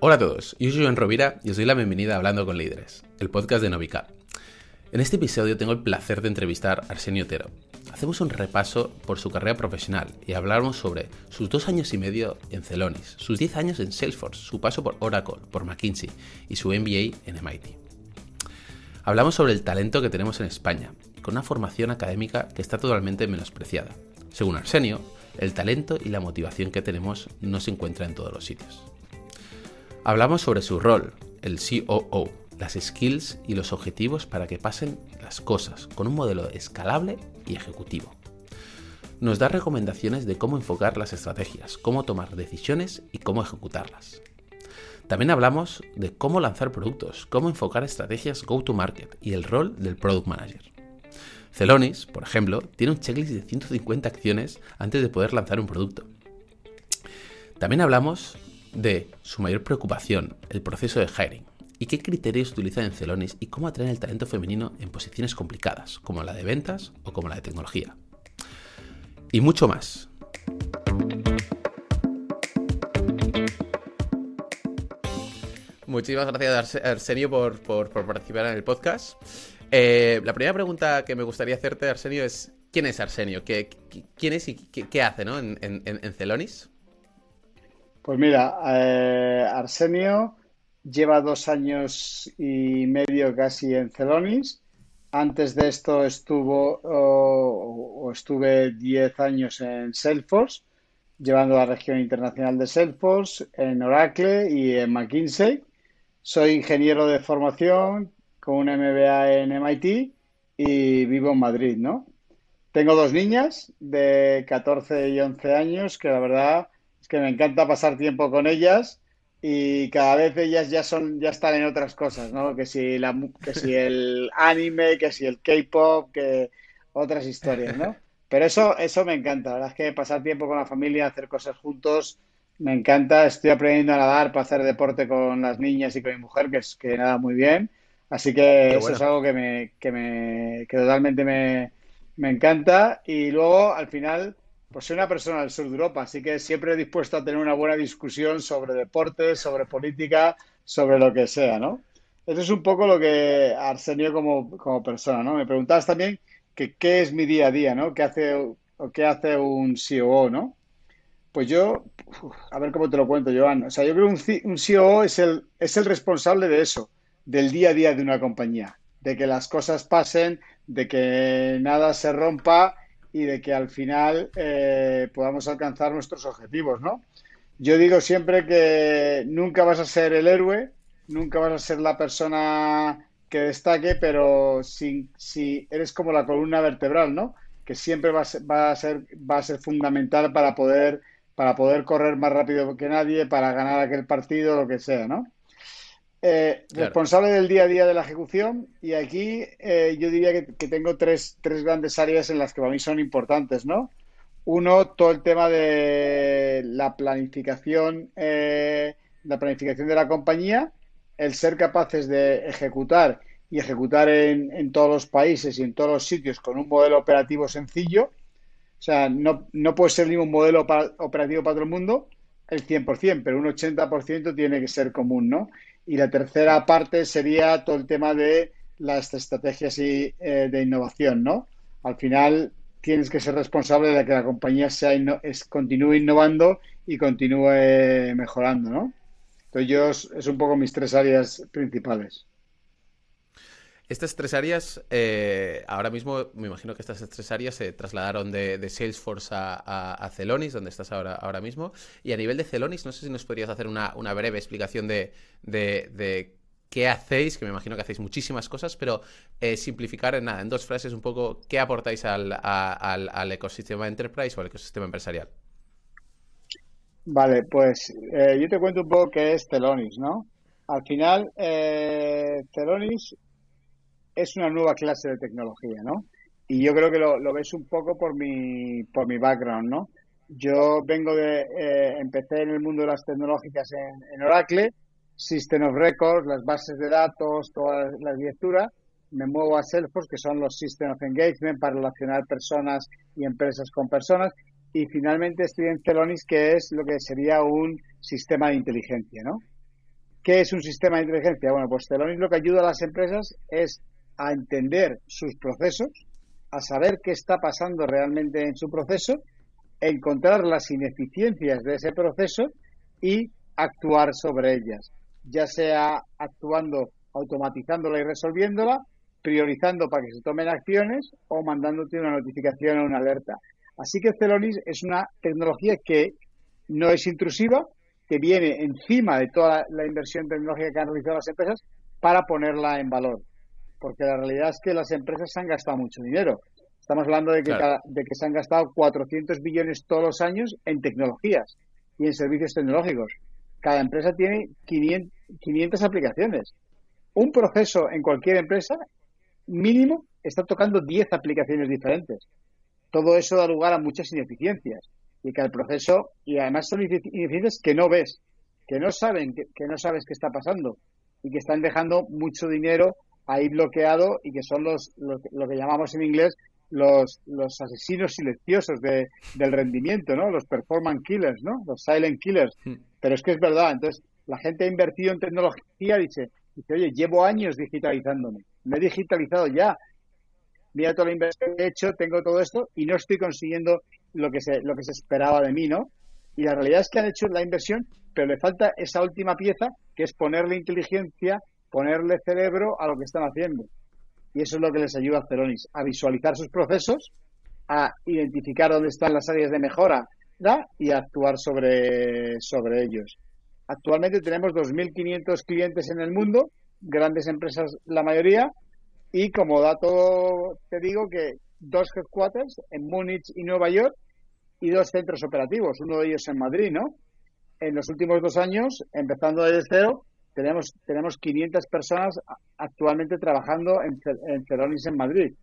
Hola a todos, yo soy Joan Rovira y os doy la bienvenida a Hablando con Líderes, el podcast de Novica. En este episodio tengo el placer de entrevistar a Arsenio Otero. Hacemos un repaso por su carrera profesional y hablamos sobre sus dos años y medio en Celonis, sus 10 años en Salesforce, su paso por Oracle, por McKinsey y su MBA en MIT. Hablamos sobre el talento que tenemos en España, con una formación académica que está totalmente menospreciada. Según Arsenio, el talento y la motivación que tenemos no se encuentran en todos los sitios. Hablamos sobre su rol, el COO, las skills y los objetivos para que pasen las cosas, con un modelo escalable y ejecutivo. Nos da recomendaciones de cómo enfocar las estrategias, cómo tomar decisiones y cómo ejecutarlas. También hablamos de cómo lanzar productos, cómo enfocar estrategias go-to-market y el rol del product manager. Celonis, por ejemplo, tiene un checklist de 150 acciones antes de poder lanzar un producto. También hablamos de su mayor preocupación, el proceso de hiring, y qué criterios utilizan en Celonis y cómo atraen el talento femenino en posiciones complicadas, como la de ventas o como la de tecnología. Y mucho más. Muchísimas gracias, Arsenio, por, por, participar en el podcast. Eh, la primera pregunta que me gustaría hacerte, Arsenio, es ¿quién es Arsenio? ¿Qué, quién es y qué, hace ¿no? en, en Celonis? Pues mira, eh, Arsenio lleva dos años y medio casi en Celonis. Antes de esto estuvo o, estuve diez años en Salesforce, llevando la región internacional de Salesforce, en Oracle y en McKinsey. Soy ingeniero de formación con un MBA en MIT y vivo en Madrid, ¿no? Tengo dos niñas de 14 y 11 años que la verdad que me encanta pasar tiempo con ellas y cada vez ellas ya son ya están en otras cosas, ¿no? Que si la que si el anime, que si el K-pop, que otras historias, ¿no? Pero eso eso me encanta, la verdad es que pasar tiempo con la familia, hacer cosas juntos, me encanta. Estoy aprendiendo a nadar para hacer deporte con las niñas y con mi mujer, que es que nada muy bien. Así que eso es algo que me que me que totalmente me me encanta y luego al final pues soy una persona del sur de Europa, así que siempre dispuesto a tener una buena discusión sobre deportes, sobre política, sobre lo que sea, ¿no? Eso es un poco lo que Arsenio como, como persona, ¿no? Me preguntabas también que qué es mi día a día, ¿no? ¿Qué hace, qué hace un COO, ¿no? Pues yo, a ver cómo te lo cuento, Joan. O sea, yo creo que un, un COO es el, es el responsable de eso, del día a día de una compañía, de que las cosas pasen, de que nada se rompa y de que al final eh, podamos alcanzar nuestros objetivos, ¿no? Yo digo siempre que nunca vas a ser el héroe, nunca vas a ser la persona que destaque, pero si, si eres como la columna vertebral, ¿no? Que siempre va a ser, va a ser, va a ser fundamental para poder, para poder correr más rápido que nadie, para ganar aquel partido, lo que sea, ¿no? Eh, responsable del día a día de la ejecución y aquí eh, yo diría que, tengo tres, tres, grandes áreas en las que para mí son importantes, ¿no? Uno, todo el tema de la planificación, eh, la planificación de la compañía, el ser capaces de ejecutar y ejecutar en, en, todos los países y en todos los sitios con un modelo operativo sencillo. O sea, no, no puede ser ningún modelo operativo para todo el mundo, el 100%, pero un 80% tiene que ser común, ¿no? Y la tercera parte sería todo el tema de las estrategias y, eh, de innovación, ¿no? Al final tienes que ser responsable de que la compañía sea es, continúe innovando y continúe mejorando, ¿no? Entonces yo es un poco mis tres áreas principales. Estas tres áreas, eh, ahora mismo me imagino que estas tres áreas se trasladaron de, Salesforce a, Celonis, donde estás ahora, ahora mismo. Y a nivel de Celonis, no sé si nos podrías hacer una, breve explicación de, qué hacéis, que me imagino que hacéis muchísimas cosas, pero eh, simplificar en nada, en dos frases un poco qué aportáis al, ecosistema enterprise o al ecosistema empresarial. Vale, pues eh, yo te cuento un poco qué es Celonis, ¿no? Al final, Celonis es una nueva clase de tecnología, ¿no? Y yo creo que lo, ves un poco por mi, por mi background, ¿no? Yo vengo de, eh, empecé en el mundo de las tecnológicas en, Oracle, System of Records, las bases de datos, toda la arquitectura. Me muevo a Salesforce, que son los System of Engagement para relacionar personas y empresas con personas. Y finalmente estoy en Celonis, que es lo que sería un sistema de inteligencia, ¿no? ¿Qué es un sistema de inteligencia? Bueno, pues Celonis lo que ayuda a las empresas es a entender sus procesos, a saber qué está pasando realmente en su proceso, encontrar las ineficiencias de ese proceso y actuar sobre ellas, ya sea actuando, automatizándola y resolviéndola, priorizando para que se tomen acciones o mandándote una notificación o una alerta. Así que Celonis es una tecnología que no es intrusiva, que viene encima de toda la inversión tecnológica que han realizado las empresas para ponerla en valor. Porque la realidad es que las empresas han gastado mucho dinero. Estamos hablando de que, de que se han gastado 400 billones todos los años en tecnologías y en servicios tecnológicos. Cada empresa tiene 500, 500 aplicaciones. Un proceso en cualquier empresa mínimo está tocando 10 aplicaciones diferentes. Todo eso da lugar a muchas ineficiencias y que el proceso, y además son ineficiencias que no ves, que no saben, que, no sabes qué está pasando y que están dejando mucho dinero ahí bloqueado y que son los, lo que llamamos en inglés los, los asesinos silenciosos de, del rendimiento, ¿no? Los performance killers, ¿no? Los silent killers. Hmm. Pero es que es verdad. Entonces, la gente ha invertido en tecnología, dice, dice, oye, llevo años digitalizándome. Me he digitalizado ya. Mira toda la inversión que he hecho, tengo todo esto y no estoy consiguiendo lo que se, lo que se esperaba de mí, ¿no? Y la realidad es que han hecho la inversión, pero le falta esa última pieza, que es ponerle inteligencia, ponerle cerebro a lo que están haciendo. Y eso es lo que les ayuda a Celonis, a visualizar sus procesos, a identificar dónde están las áreas de mejora y a actuar sobre, sobre ellos. Actualmente tenemos 2.500 clientes en el mundo, grandes empresas la mayoría, y como dato te digo que dos headquarters en Múnich y Nueva York y dos centros operativos, uno de ellos en Madrid, ¿no? En los últimos dos años, empezando desde cero, tenemos, tenemos 500 personas actualmente trabajando en, en en Madrid.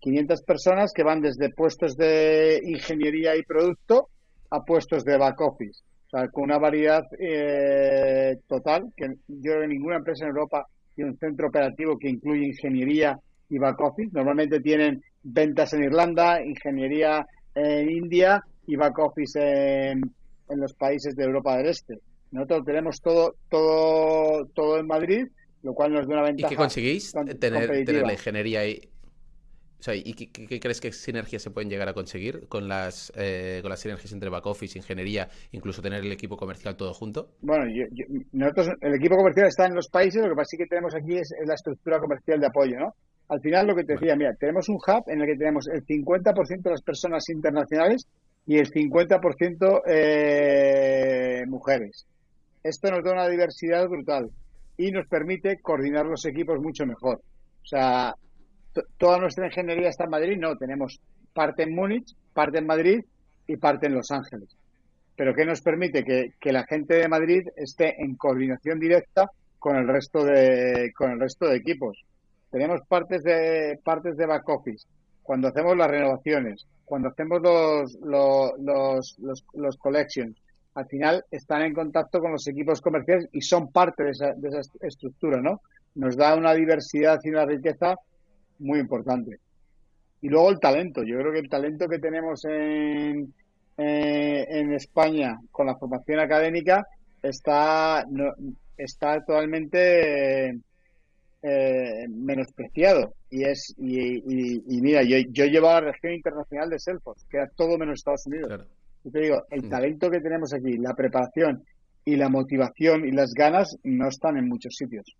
500 personas que van desde puestos de ingeniería y producto a puestos de back office. O sea, con una variedad eh, total, que yo en ninguna empresa en Europa tiene un centro operativo que incluye ingeniería y back office. Normalmente tienen ventas en Irlanda, ingeniería en India y back office en los países de Europa del Este. Nosotros tenemos todo, todo, todo en Madrid, lo cual nos da una ventaja. ¿Y qué conseguís tener, tener la ingeniería ahí? O sea, ¿y qué, crees que sinergias se pueden llegar a conseguir con las, eh, con las sinergias entre back office, ingeniería, incluso tener el equipo comercial todo junto? Bueno, nosotros, el equipo comercial está en los países, lo que pasa es que tenemos aquí es, la estructura comercial de apoyo, ¿no? Al final lo que te decía, mira, tenemos un hub en el que tenemos el 50% de las personas internacionales y el 50% eh, mujeres. Esto nos da una diversidad brutal y nos permite coordinar los equipos mucho mejor. O sea, toda nuestra ingeniería está en Madrid, no, tenemos parte en Múnich, parte en Madrid y parte en Los Ángeles. Pero ¿qué nos permite? Que, la gente de Madrid esté en coordinación directa con el resto de, con el resto de equipos. Tenemos partes de, partes de back office. Cuando hacemos las renovaciones, cuando hacemos los, los, los, los collections, al final están en contacto con los equipos comerciales y son parte de esa, de esa estructura, ¿no? Nos da una diversidad y una riqueza muy importante. Y luego el talento. Yo creo que el talento que tenemos en, eh, España con la formación académica está, no, está totalmente eh, menospreciado. Y es y, y, mira, yo, yo llevo a la región internacional de Selfos que era todo menos Estados Unidos. Yo te digo, el mm. talento que tenemos aquí, la preparación y la motivación y las ganas no están en muchos sitios.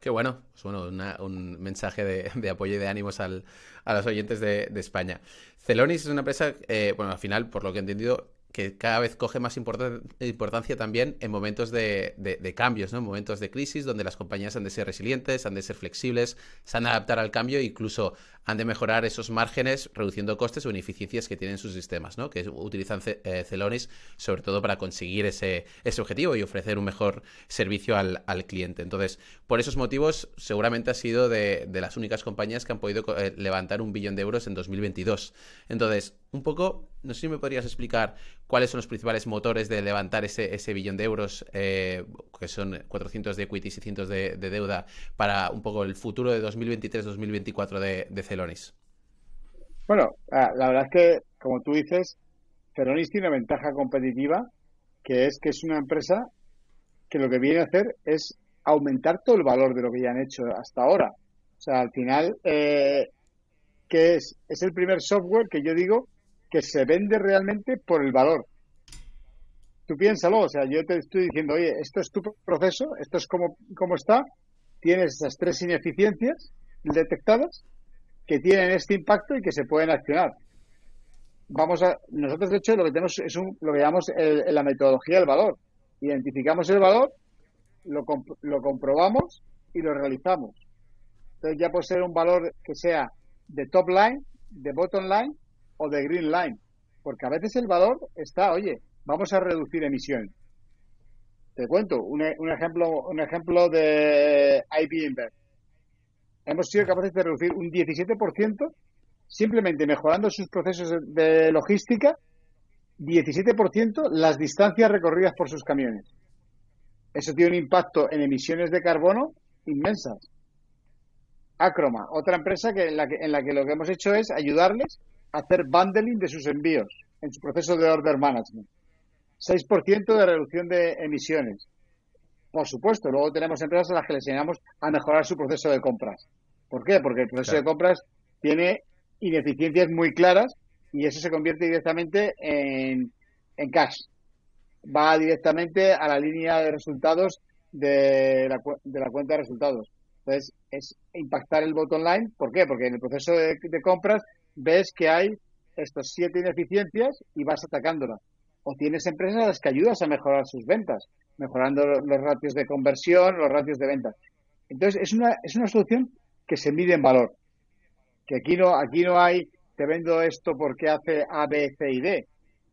Qué bueno, pues bueno, un mensaje de, apoyo y de ánimos a los oyentes de, España. Celonis es una empresa, eh, bueno, al final, por lo que he entendido, que cada vez coge más importancia también en momentos de, cambios, ¿no? En momentos de crisis donde las compañías han de ser resilientes, han de ser flexibles, se han de adaptar al cambio e incluso han de mejorar esos márgenes reduciendo costes o ineficiencias que tienen sus sistemas, ¿no? Que utilizan eh, Celonis sobre todo para conseguir ese, ese objetivo y ofrecer un mejor servicio al, cliente. Entonces, por esos motivos, seguramente ha sido de, las únicas compañías que han podido eh, levantar un billón de euros en 2022. Entonces, un poco, no sé si me podrías explicar cuáles son los principales motores de levantar ese, ese billón de euros, eh, que son 400 de equity y 600 de, deuda, para un poco el futuro de 2023-2024 de, de Celonis. Bueno, ah, la verdad es que, como tú dices, Celonis tiene una ventaja competitiva, que es que es una empresa que lo que viene a hacer es aumentar todo el valor de lo que ya han hecho hasta ahora. O sea, al final, eh, que es? Es el primer software que yo digo que se vende realmente por el valor. Tú piénsalo, o sea, yo te estoy diciendo, oye, esto es tu proceso, esto es como, como está, tienes esas tres ineficiencias detectadas que tienen este impacto y que se pueden accionar. Vamos a, nosotros de hecho lo que tenemos es un, lo que llamamos la metodología del valor. Identificamos el valor, lo, lo comprobamos y lo realizamos. Entonces ya puede ser un valor que sea de top line, de bottom line o de green line. Porque a veces el valor está, oye, vamos a reducir emisiones. Te cuento un, un ejemplo, un ejemplo de IB Hemos sido capaces de reducir un 17% simplemente mejorando sus procesos de logística, 17% las distancias recorridas por sus camiones. Eso tiene un impacto en emisiones de carbono inmensas. Acroma, otra empresa que en, la que, en la que lo que hemos hecho es ayudarles hacer bundling de sus envíos en su proceso de order management. 6% de reducción de emisiones. Por supuesto, luego tenemos empresas a las que les enseñamos a mejorar su proceso de compras. ¿Por qué? Porque el proceso de compras tiene ineficiencias muy claras y eso se convierte directamente en, en cash. Va directamente a la línea de resultados de la, de la cuenta de resultados. Entonces, es impactar el bottom line. ¿Por qué? Porque en el proceso de, de compras ves que hay estos siete ineficiencias y vas atacándolas. O tienes empresas a las que ayudas a mejorar sus ventas, mejorando los ratios de conversión, los ratios de ventas. Entonces, es una, es una solución que se mide en valor. Que aquí no, aquí no hay, te vendo esto porque hace A, B, C y D.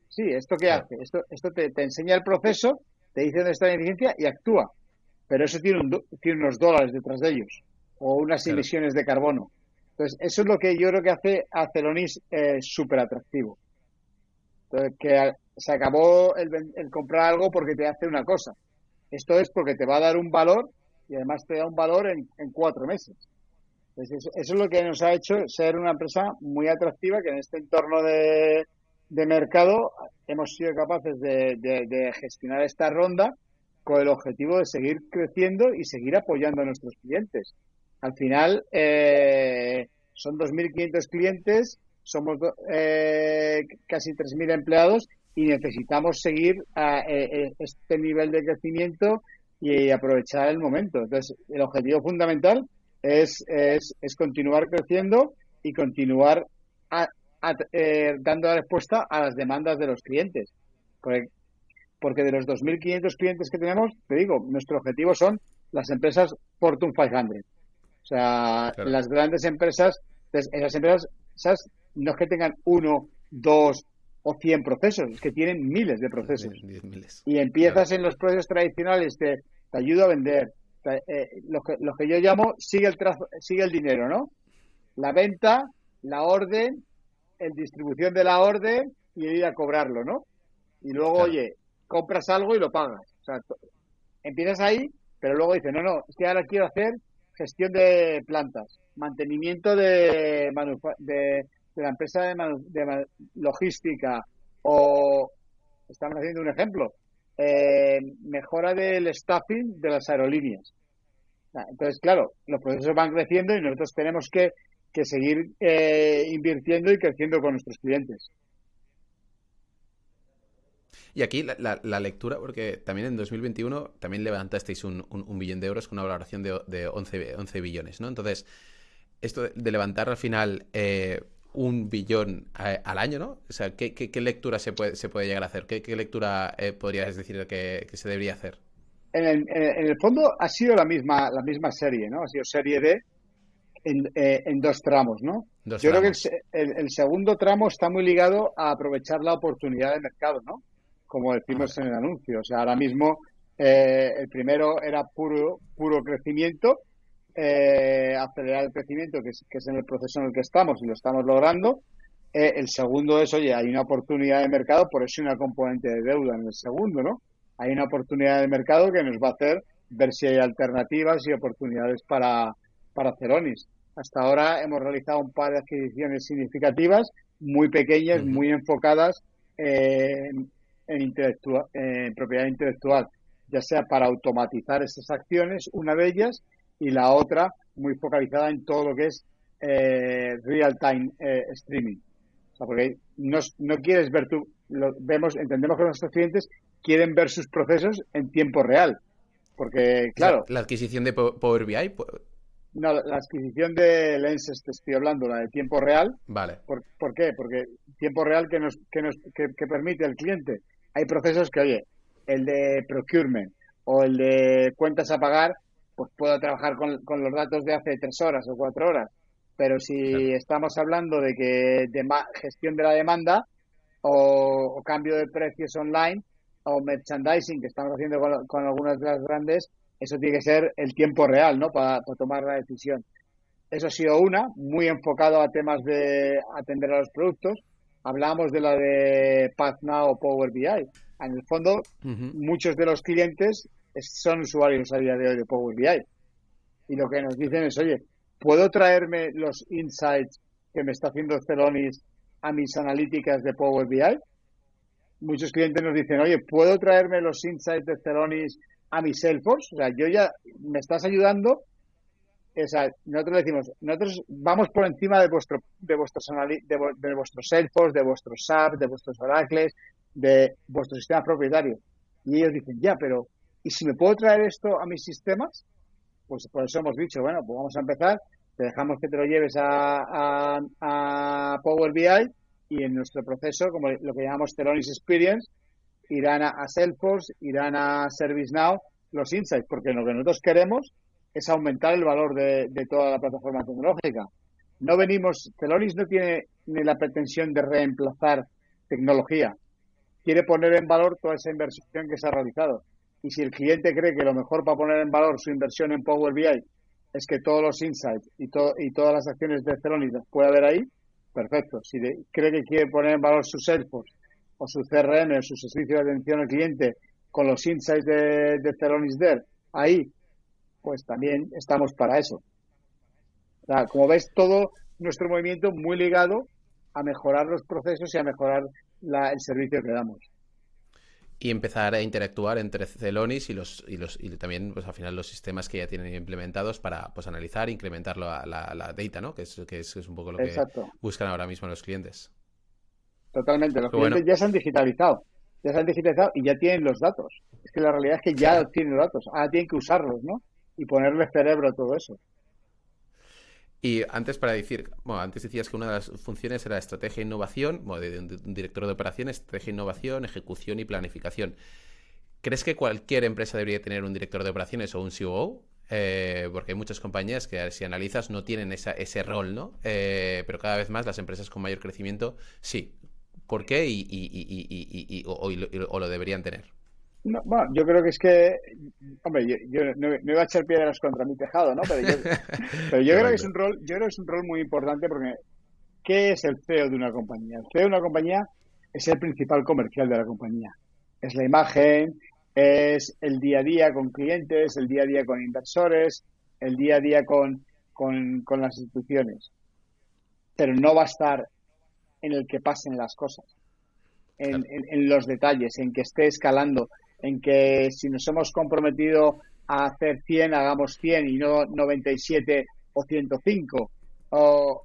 Sí, ¿esto qué hace? Esto, esto te, enseña el proceso, te dice dónde está la ineficiencia y actúa. Pero eso tiene, un, tiene unos dólares detrás de ellos o unas emisiones de carbono. Entonces, eso es lo que yo creo que hace a Celonis eh, súper atractivo. que se acabó el, comprar algo porque te hace una cosa. Esto es porque te va a dar un valor y además te da un valor en, cuatro meses. eso, es lo que nos ha hecho ser una empresa muy atractiva que en este entorno de, mercado hemos sido capaces de, gestionar esta ronda con el objetivo de seguir creciendo y seguir apoyando a nuestros clientes. Al final, eh, son 2.500 clientes, somos eh, casi 3.000 empleados y necesitamos seguir a, eh, este nivel de crecimiento y aprovechar el momento. Entonces, el objetivo fundamental es, es, es continuar creciendo y continuar dando respuesta a las demandas de los clientes. Porque de los 2.500 clientes que tenemos, te digo, nuestro objetivo son las empresas Fortune 500. O sea, las grandes empresas, esas empresas, esas, no es que tengan uno, dos o cien procesos, es que tienen miles de procesos. Y empiezas en los procesos tradicionales, te, te ayuda a vender. Eh, lo, que, lo que yo llamo sigue el, sigue el dinero, ¿no? La venta, la orden, el distribución de la orden y ir a cobrarlo, ¿no? Y luego, oye, compras algo y lo pagas. O sea, empiezas ahí, pero luego dices, no, no, es que ahora quiero hacer gestión de plantas, mantenimiento de, de, la empresa de, logística o, estamos haciendo un ejemplo, eh, mejora del staffing de las aerolíneas. Entonces, claro, los procesos van creciendo y nosotros tenemos que, que seguir eh, invirtiendo y creciendo con nuestros clientes. Y aquí la, lectura, porque también en 2021 también levantasteis un, un, billón de euros con una valoración de, de 11, 11, billones, ¿no? Entonces, esto de levantar al final eh, un billón al año, ¿no? O sea, ¿qué, qué, lectura se puede, se puede llegar a hacer? ¿Qué, qué lectura eh, podrías decir que, se debería hacer? En el, en el, fondo ha sido la misma, la misma serie, ¿no? Ha sido serie D en, eh, en dos tramos, ¿no? Yo creo que el, el, segundo tramo está muy ligado a aprovechar la oportunidad de mercado, ¿no? Como decimos en el anuncio. O sea, ahora mismo eh, el primero era puro, puro crecimiento, eh, acelerar el crecimiento, que es, que es en el proceso en el que estamos y lo estamos logrando. Eh, el segundo es, oye, hay una oportunidad de mercado, por eso hay una componente de deuda en el segundo, ¿no? Hay una oportunidad de mercado que nos va a hacer ver si hay alternativas y oportunidades para, para Ceronis. Hasta ahora hemos realizado un par de adquisiciones significativas, muy pequeñas, muy enfocadas en, en, propiedad intelectual. ya sea para automatizar esas acciones, una de ellas, y la otra muy focalizada en todo lo que es eh, real-time eh, streaming. O sea, porque no, no quieres ver tú, lo, vemos, entendemos que nuestros clientes quieren ver sus procesos en tiempo real. Porque, claro. La, adquisición de Power BI. No, la adquisición de Lenses te estoy hablando, la de tiempo real. Vale. ¿Por, qué? Porque tiempo real que nos, que nos que, permite al cliente. Hay procesos que, oye, el de procurement o el de cuentas a pagar, pues puedo trabajar con, con los datos de hace tres horas o cuatro horas. Pero si estamos hablando de que de gestión de la demanda o, cambio de precios online o merchandising que estamos haciendo con, algunas de las grandes, eso tiene que ser el tiempo real, ¿no? Para, tomar la decisión. Eso ha sido una, muy enfocado a temas de atender a los productos. Hablábamos de la de PathNow o Power BI. En el fondo, muchos de los clientes son usuarios a día de hoy de Power BI. Y lo que nos dicen es, oye, ¿Puedo traerme los insights que me está haciendo Celonis a mis analíticas de Power BI? Muchos clientes nos dicen, oye, ¿puedo traerme los insights de Celonis a mi Salesforce? O sea, yo ya me estás ayudando. O sea, nosotros decimos, nosotros vamos por encima de vuestro, de vuestros de, de vuestros Salesforce, de vuestros SAP, de vuestros Oracles, de vuestros sistemas propietarios. Y ellos dicen, ya, pero ¿y si me puedo traer esto a mis sistemas? pues por eso hemos dicho, bueno, pues vamos a empezar, te dejamos que te lo lleves a, a, Power BI y en nuestro proceso, como lo que llamamos Telonis Experience, irán a, Salesforce, irán a ServiceNow los insights, porque lo que nosotros queremos es aumentar el valor de, toda la plataforma tecnológica. No venimos, Telonis no tiene ni la pretensión de reemplazar tecnología, quiere poner en valor toda esa inversión que se ha realizado. Y si el cliente cree que lo mejor para poner en valor su inversión en Power BI es que todos los insights y, y todas las acciones de Celonis las pueda ver ahí, perfecto. Si cree que quiere poner en valor su Salesforce o su CRM o su servicio de atención al cliente con los insights de, de Celonis there, ahí, pues también estamos para eso. como ves, todo nuestro movimiento muy ligado a mejorar los procesos y a mejorar el servicio que damos y empezar a interactuar entre Celonis y los y los y también pues al final los sistemas que ya tienen implementados para pues analizar e incrementar la, la, data, ¿no? Que es, que es, un poco lo que buscan ahora mismo los clientes. Totalmente, los clientes ya se han digitalizado, ya se han digitalizado y ya tienen los datos. Es que la realidad es que ya tienen los datos, ahora tienen que usarlos, ¿no? Y ponerle cerebro a todo eso. Y antes para decir, bueno, antes decías que una de las funciones era estrategia e innovación, bueno, de, un director de operaciones, estrategia e innovación, ejecución y planificación. ¿Crees que cualquier empresa debería tener un director de operaciones o un COO? Eh, porque hay muchas compañías que si analizas no tienen ese rol, ¿no? Eh, pero cada vez más las empresas con mayor crecimiento sí. ¿Por qué y, y, o lo deberían tener? Bueno, yo creo que es que, hombre, yo, no, iba a echar piedras contra mi tejado, ¿no? Pero yo, pero yo creo que es un rol, yo creo que es un rol muy importante porque ¿qué es el CEO de una compañía? El CEO de una compañía es el principal comercial de la compañía. Es la imagen, es el día a día con clientes, el día a día con inversores, el día a día con, con, con las instituciones. Pero no va a estar en el que pasen las cosas, en, en los detalles, en que esté escalando, en que si nos hemos comprometido a hacer 100, hagamos 100 y no 97 o 105, o,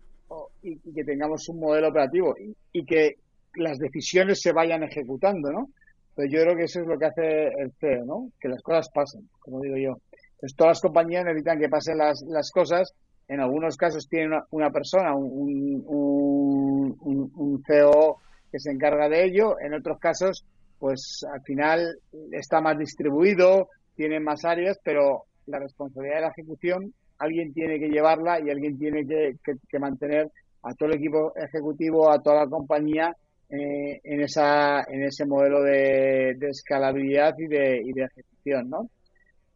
y, que tengamos un modelo operativo y, que las decisiones se vayan ejecutando, ¿no? Pues yo creo que eso es lo que hace el CEO, ¿no? Que las cosas pasen, como digo yo. Pues todas las compañías necesitan que pasen las, las cosas. En algunos casos tienen una, persona, un, un, un, un CEO que se encarga de ello. En otros casos pues al final está más distribuido, tiene más áreas, pero la responsabilidad de la ejecución alguien tiene que llevarla y alguien tiene que, mantener a todo el equipo ejecutivo, a toda la compañía eh, en esa en ese modelo de, escalabilidad y de, y de ejecución, ¿no?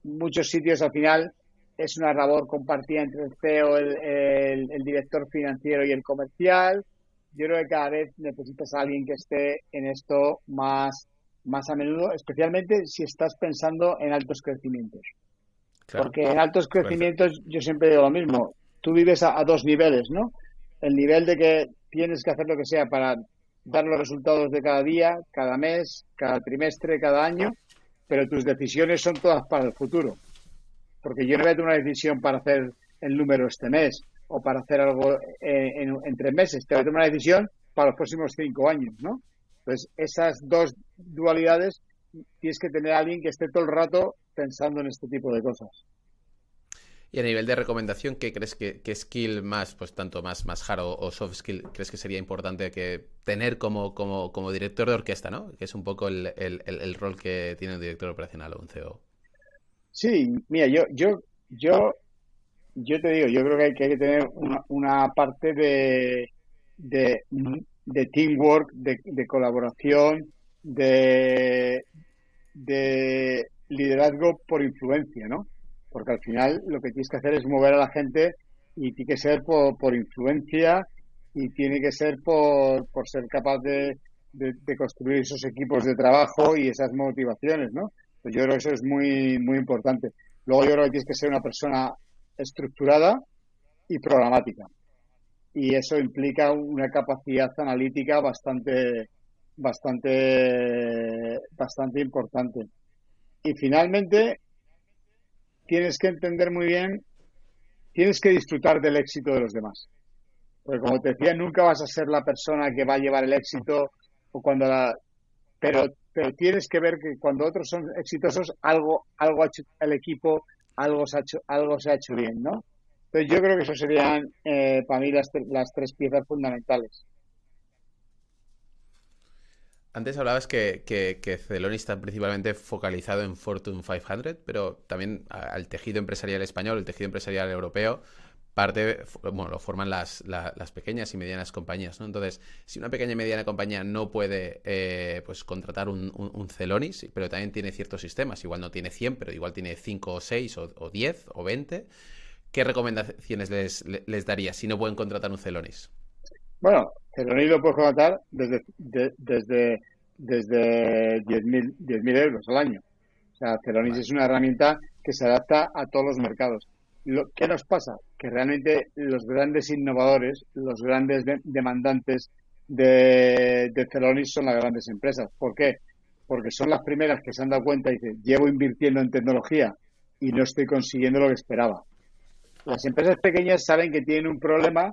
Muchos sitios al final es una labor compartida entre el CEO, el, el director financiero y el comercial. Yo creo que cada vez necesitas a alguien que esté en esto más más a menudo, especialmente si estás pensando en altos crecimientos. Porque en altos crecimientos yo siempre digo lo mismo, tú vives a, dos niveles, ¿no? El nivel de que tienes que hacer lo que sea para dar los resultados de cada día, cada mes, cada trimestre, cada año, pero tus decisiones son todas para el futuro. Porque yo no voy a tomar una decisión para hacer el número este mes o para hacer algo eh, en, tres meses. Te voy a tomar una decisión para los próximos cinco años, ¿no? Entonces, esas dos dualidades tienes que tener a alguien que esté todo el rato pensando en este tipo de cosas. Y a nivel de recomendación, ¿qué crees que, skill más, pues tanto más, más hard o, soft skill, crees que sería importante que tener como, como, como director de orquesta, ¿no? Que es un poco el, el, rol que tiene un director operacional o un CEO. Sí, mira, yo, yo, yo, yo te digo, yo creo que hay que, tener una, parte de, de, de teamwork, de, de colaboración, de, de liderazgo por influencia, ¿no? porque al final lo que tienes que hacer es mover a la gente y tiene que ser por, influencia y tiene que ser por, por ser capaz de, construir esos equipos de trabajo y esas motivaciones, ¿no? Pues yo creo que eso es muy, muy importante. Luego yo creo que tienes que ser una persona estructurada y programática. Y eso implica una capacidad analítica bastante, bastante, bastante importante. Y finalmente, tienes que entender muy bien, tienes que disfrutar del éxito de los demás. Porque como te decía, nunca vas a ser la persona que va a llevar el éxito o cuando la... Pero, pero tienes que ver que cuando otros son exitosos, algo, algo ha hecho el equipo, algo se ha hecho, algo se ha hecho bien, ¿no? Entonces yo creo que eso serían eh, para mí las, las tres piezas fundamentales. Antes hablabas que, que, Celonis está principalmente focalizado en Fortune 500, pero también al tejido empresarial español, el tejido empresarial europeo, parte, bueno, lo forman las, pequeñas y medianas compañías, ¿no? Entonces, si una pequeña y mediana compañía no puede, eh, pues, contratar un, Celonis, pero también tiene ciertos sistemas, igual no tiene 100, pero igual tiene 5 o 6 o, 10 o 20, ¿qué recomendaciones les, les daría si no pueden contratar un Celonis? Bueno, Celonis lo puedes contratar desde, desde, desde 10.000 euros al año. O sea, Celonis es una herramienta que se adapta a todos los mercados. Lo, ¿Qué nos pasa? Que realmente los grandes innovadores, los grandes demandantes de, de Celonis son las grandes empresas. ¿Por qué? Porque son las primeras que se han dado cuenta y dicen, llevo invirtiendo en tecnología y no estoy consiguiendo lo que esperaba. Las empresas pequeñas saben que tienen un problema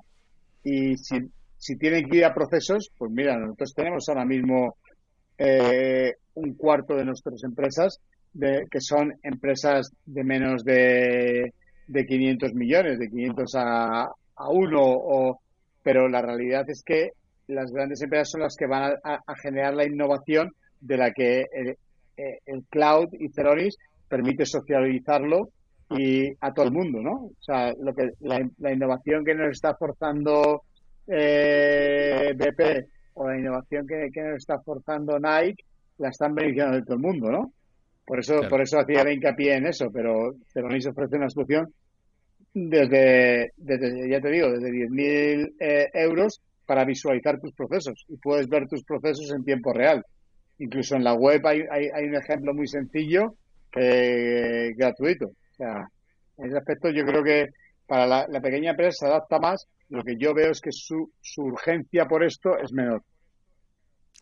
y si, tienen que ir a procesos, pues mira, nosotros tenemos ahora mismo eh, un cuarto de nuestras empresas de, que son empresas de menos de, de 500 millones, de 500 a, a 1, o, pero la realidad es que las grandes empresas son las que van a, generar la innovación de la que el, el cloud y Celonis permite socializarlo y a todo el mundo, ¿no? O sea, lo que la, innovación que nos está forzando eh, BP o la innovación que, que nos está forzando Nike la están beneficiando de todo el mundo, ¿no? Por eso, por eso hacía hincapié en eso, pero se ofrece una solución desde, desde ya te digo, desde 10.000 eh, euros para visualizar tus procesos y puedes ver tus procesos en tiempo real. Incluso en la web hay, hay, un ejemplo muy sencillo eh, gratuito. O sea, en ese aspecto yo creo que para la, la pequeña empresa se adapta más lo que yo veo es que su, urgencia por esto es menor.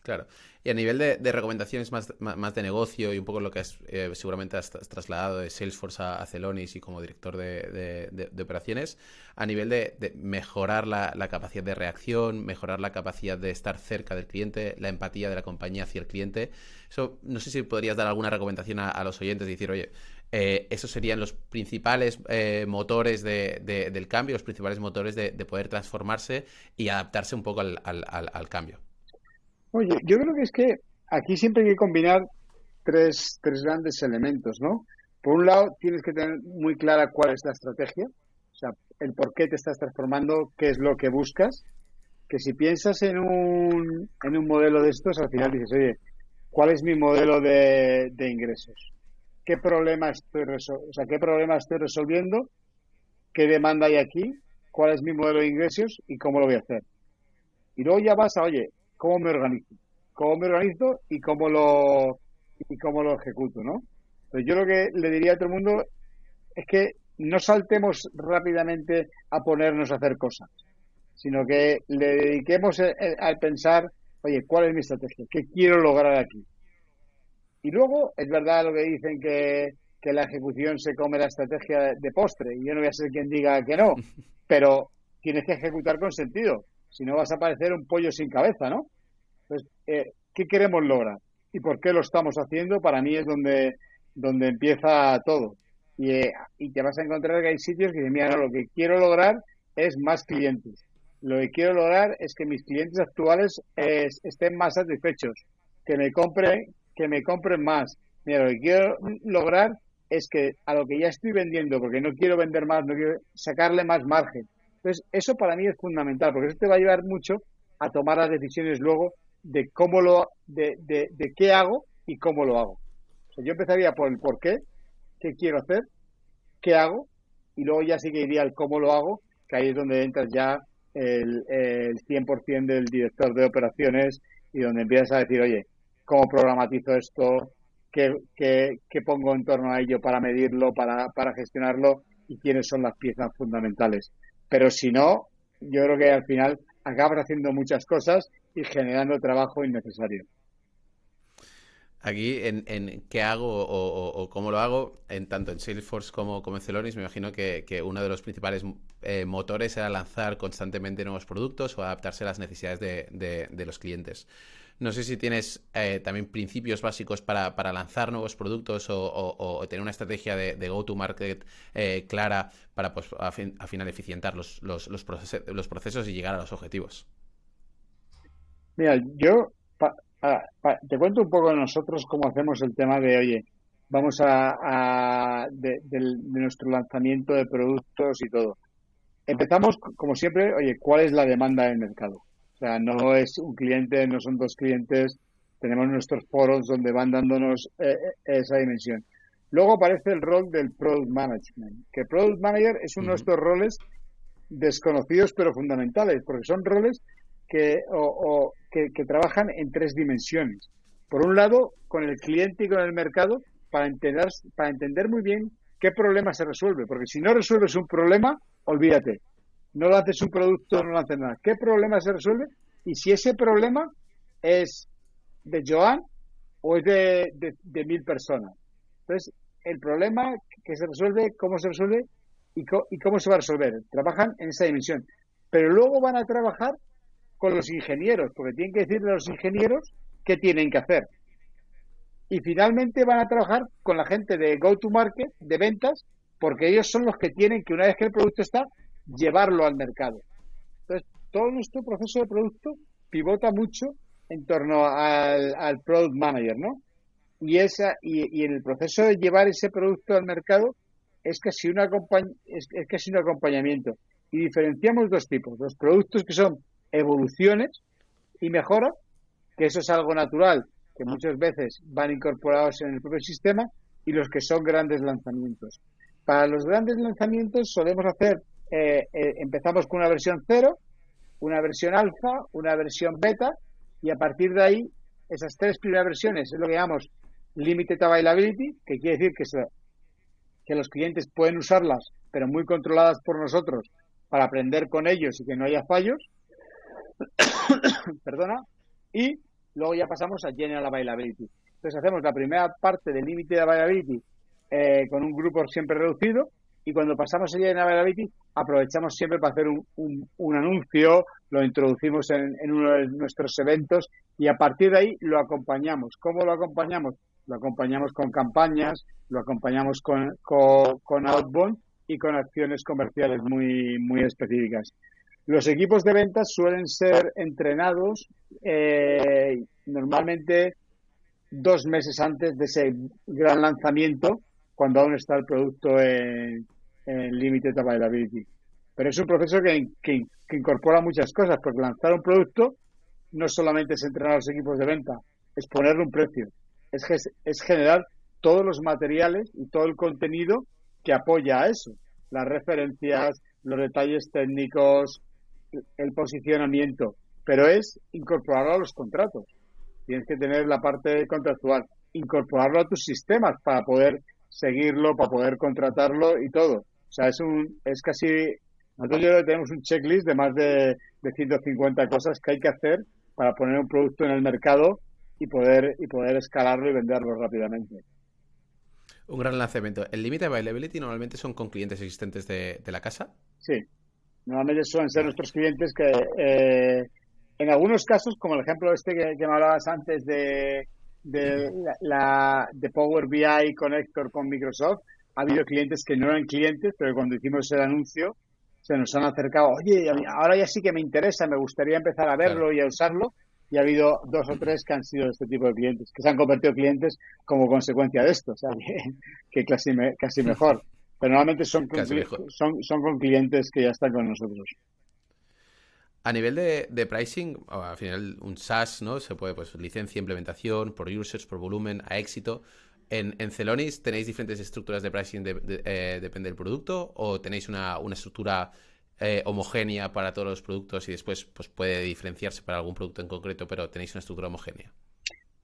Claro. Y a nivel de, recomendaciones más, más, de negocio y un poco lo que has, eh, seguramente has, trasladado de Salesforce a, Celonis y como director de, operaciones, a nivel de, mejorar la, capacidad de reacción, mejorar la capacidad de estar cerca del cliente, la empatía de la compañía hacia el cliente. Eso, no sé si podrías dar alguna recomendación a, los oyentes y decir, oye, eh, esos serían los principales eh, motores del cambio, los principales motores de, poder transformarse y adaptarse un poco al, cambio. Oye, yo creo que es que aquí siempre hay que combinar tres, tres grandes elementos, ¿no? Por un lado, tienes que tener muy clara cuál es la estrategia, o sea, el por qué te estás transformando, qué es lo que buscas, que si piensas en un, en un modelo de estos, al final dices, oye, ¿cuál es mi modelo de, de ingresos? ¿Qué problema estoy o sea, qué problema estoy resolviendo? ¿Qué demanda hay aquí? ¿Cuál es mi modelo de ingresos y cómo lo voy a hacer? Y luego ya vas a, oye, cómo me organizo, cómo me organizo y cómo lo y cómo lo ejecuto, ¿no? Entonces yo lo que le diría a todo el mundo es que no saltemos rápidamente a ponernos a hacer cosas, sino que le dediquemos al pensar, oye, ¿cuál es mi estrategia? ¿Qué quiero lograr aquí? Y luego, es verdad lo que dicen que, que la ejecución se come la estrategia de postre. Y yo no voy a ser quien diga que no, pero tienes que ejecutar con sentido. Si no, vas a parecer un pollo sin cabeza, ¿no? Entonces, eh, ¿qué queremos lograr? ¿Y por qué lo estamos haciendo? Para mí es donde, donde empieza todo. Y, eh, y te vas a encontrar que hay sitios que dicen, mira, no, lo que quiero lograr es más clientes. Lo que quiero lograr es que mis clientes actuales estén más satisfechos, que me compren, que me compren más. Mira, lo que quiero lograr es que a lo que ya estoy vendiendo, porque no quiero vender más, no quiero sacarle más margen. Entonces, eso para mí es fundamental, porque eso te va a ayudar mucho a tomar las decisiones luego de cómo lo, de, de, qué hago y cómo lo hago. Yo empezaría por el por qué, qué quiero hacer, qué hago, y luego ya sí que iría al cómo lo hago, que ahí es donde entras ya el, el 100% del director de operaciones y donde empiezas a decir, oye, ¿cómo programatizo esto? ¿Qué, qué, qué pongo en torno a ello para medirlo, para, para gestionarlo? ¿Y quiénes son las piezas fundamentales? Pero si no, yo creo que al final acabas haciendo muchas cosas y generando trabajo innecesario. Aquí, en, qué hago o, cómo lo hago, en tanto en Salesforce como, como en Celonis, me imagino que, uno de los principales eh, motores era lanzar constantemente nuevos productos o adaptarse a las necesidades de, los clientes. No sé si tienes eh, también principios básicos para, lanzar nuevos productos o, tener una estrategia de, go-to-market eh, clara para, pues, al final, eficientar los, los, los procesos y llegar a los objetivos. Mira, yo Ah, te cuento un poco de nosotros cómo hacemos el tema de, oye, vamos a, de, nuestro lanzamiento de productos y todo. Empezamos, como siempre, oye, ¿cuál es la demanda del mercado? O sea, no es un cliente, no son dos clientes, tenemos nuestros foros donde van dándonos eh, eh, esa dimensión. Luego aparece el rol del Product Management, que Product Manager es uno de estos roles desconocidos pero fundamentales, porque son roles que, o, que, trabajan en tres dimensiones. Por un lado, con el cliente y con el mercado, para entender, para entender muy bien qué problema se resuelve. Porque si no resuelves un problema, olvídate. No lo haces un producto, no lo haces nada. ¿Qué problema se resuelve? Y si ese problema es de Joan o es de, de, mil personas. Entonces, el problema que se resuelve, cómo se resuelve y, y cómo se va a resolver. Trabajan en esa dimensión. Pero luego van a trabajar con los ingenieros, porque tienen que decirle a los ingenieros qué tienen que hacer. Y finalmente van a trabajar con la gente de go-to-market, de ventas, porque ellos son los que tienen que una vez que el producto está, llevarlo al mercado. Entonces, todo nuestro proceso de producto pivota mucho en torno al, product manager, ¿no? Y, esa, y, en el proceso de llevar ese producto al mercado es casi, una es, es casi un acompañamiento. Y diferenciamos dos tipos. Los productos que son evoluciones y mejoras, que eso es algo natural, que muchas veces van incorporados en el propio sistema, y los que son grandes lanzamientos. Para los grandes lanzamientos solemos hacer, eh, eh, empezamos con una versión cero, una versión alfa, una versión beta, y a partir de ahí, esas tres primeras versiones es lo que llamamos limited availability, que quiere decir que, los clientes pueden usarlas, pero muy controladas por nosotros para aprender con ellos y que no haya fallos. perdona, y luego ya pasamos a General Availability. Entonces hacemos la primera parte del límite de Availability eh, con un grupo siempre reducido y cuando pasamos a General Availability aprovechamos siempre para hacer un, un, anuncio, lo introducimos en, uno de nuestros eventos y a partir de ahí lo acompañamos. ¿Cómo lo acompañamos? Lo acompañamos con campañas, lo acompañamos con, con, con outbound y con acciones comerciales muy, muy específicas. Los equipos de ventas suelen ser entrenados eh, normalmente dos meses antes de ese gran lanzamiento, cuando aún está el producto en, en Limited Availability. Pero es un proceso que, que, incorpora muchas cosas, porque lanzar un producto no solamente es entrenar a los equipos de venta, es ponerle un precio, es, es generar todos los materiales y todo el contenido que apoya a eso, las referencias, los detalles técnicos, el posicionamiento, pero es incorporarlo a los contratos. Tienes que tener la parte contractual, incorporarlo a tus sistemas para poder seguirlo, para poder contratarlo y todo. O sea, es un, es casi, nosotros tenemos un checklist de más de, de 150 cosas que hay que hacer para poner un producto en el mercado y poder, y poder escalarlo y venderlo rápidamente. Un gran lanzamiento. ¿El límite de availability normalmente son con clientes existentes de, la casa? Sí. Normalmente suelen ser nuestros clientes que, eh, en algunos casos, como el ejemplo este que, me hablabas antes de, de, la, de Power BI Connector con Microsoft, ha habido clientes que no eran clientes, pero cuando hicimos el anuncio se nos han acercado, oye, ahora ya sí que me interesa, me gustaría empezar a verlo y a usarlo, y ha habido dos o tres que han sido de este tipo de clientes, que se han convertido en clientes como consecuencia de esto, o sea, que, casi, casi mejor. Pero normalmente son con, son, son con clientes que ya están con nosotros. A nivel de, pricing, al final un SaaS, ¿no? Se puede, pues, licencia, implementación, por users, por volumen, a éxito. En, en Celonis tenéis diferentes estructuras de pricing, eh, depende del producto, o tenéis una, una estructura eh, homogénea para todos los productos y después pues puede diferenciarse para algún producto en concreto, pero tenéis una estructura homogénea?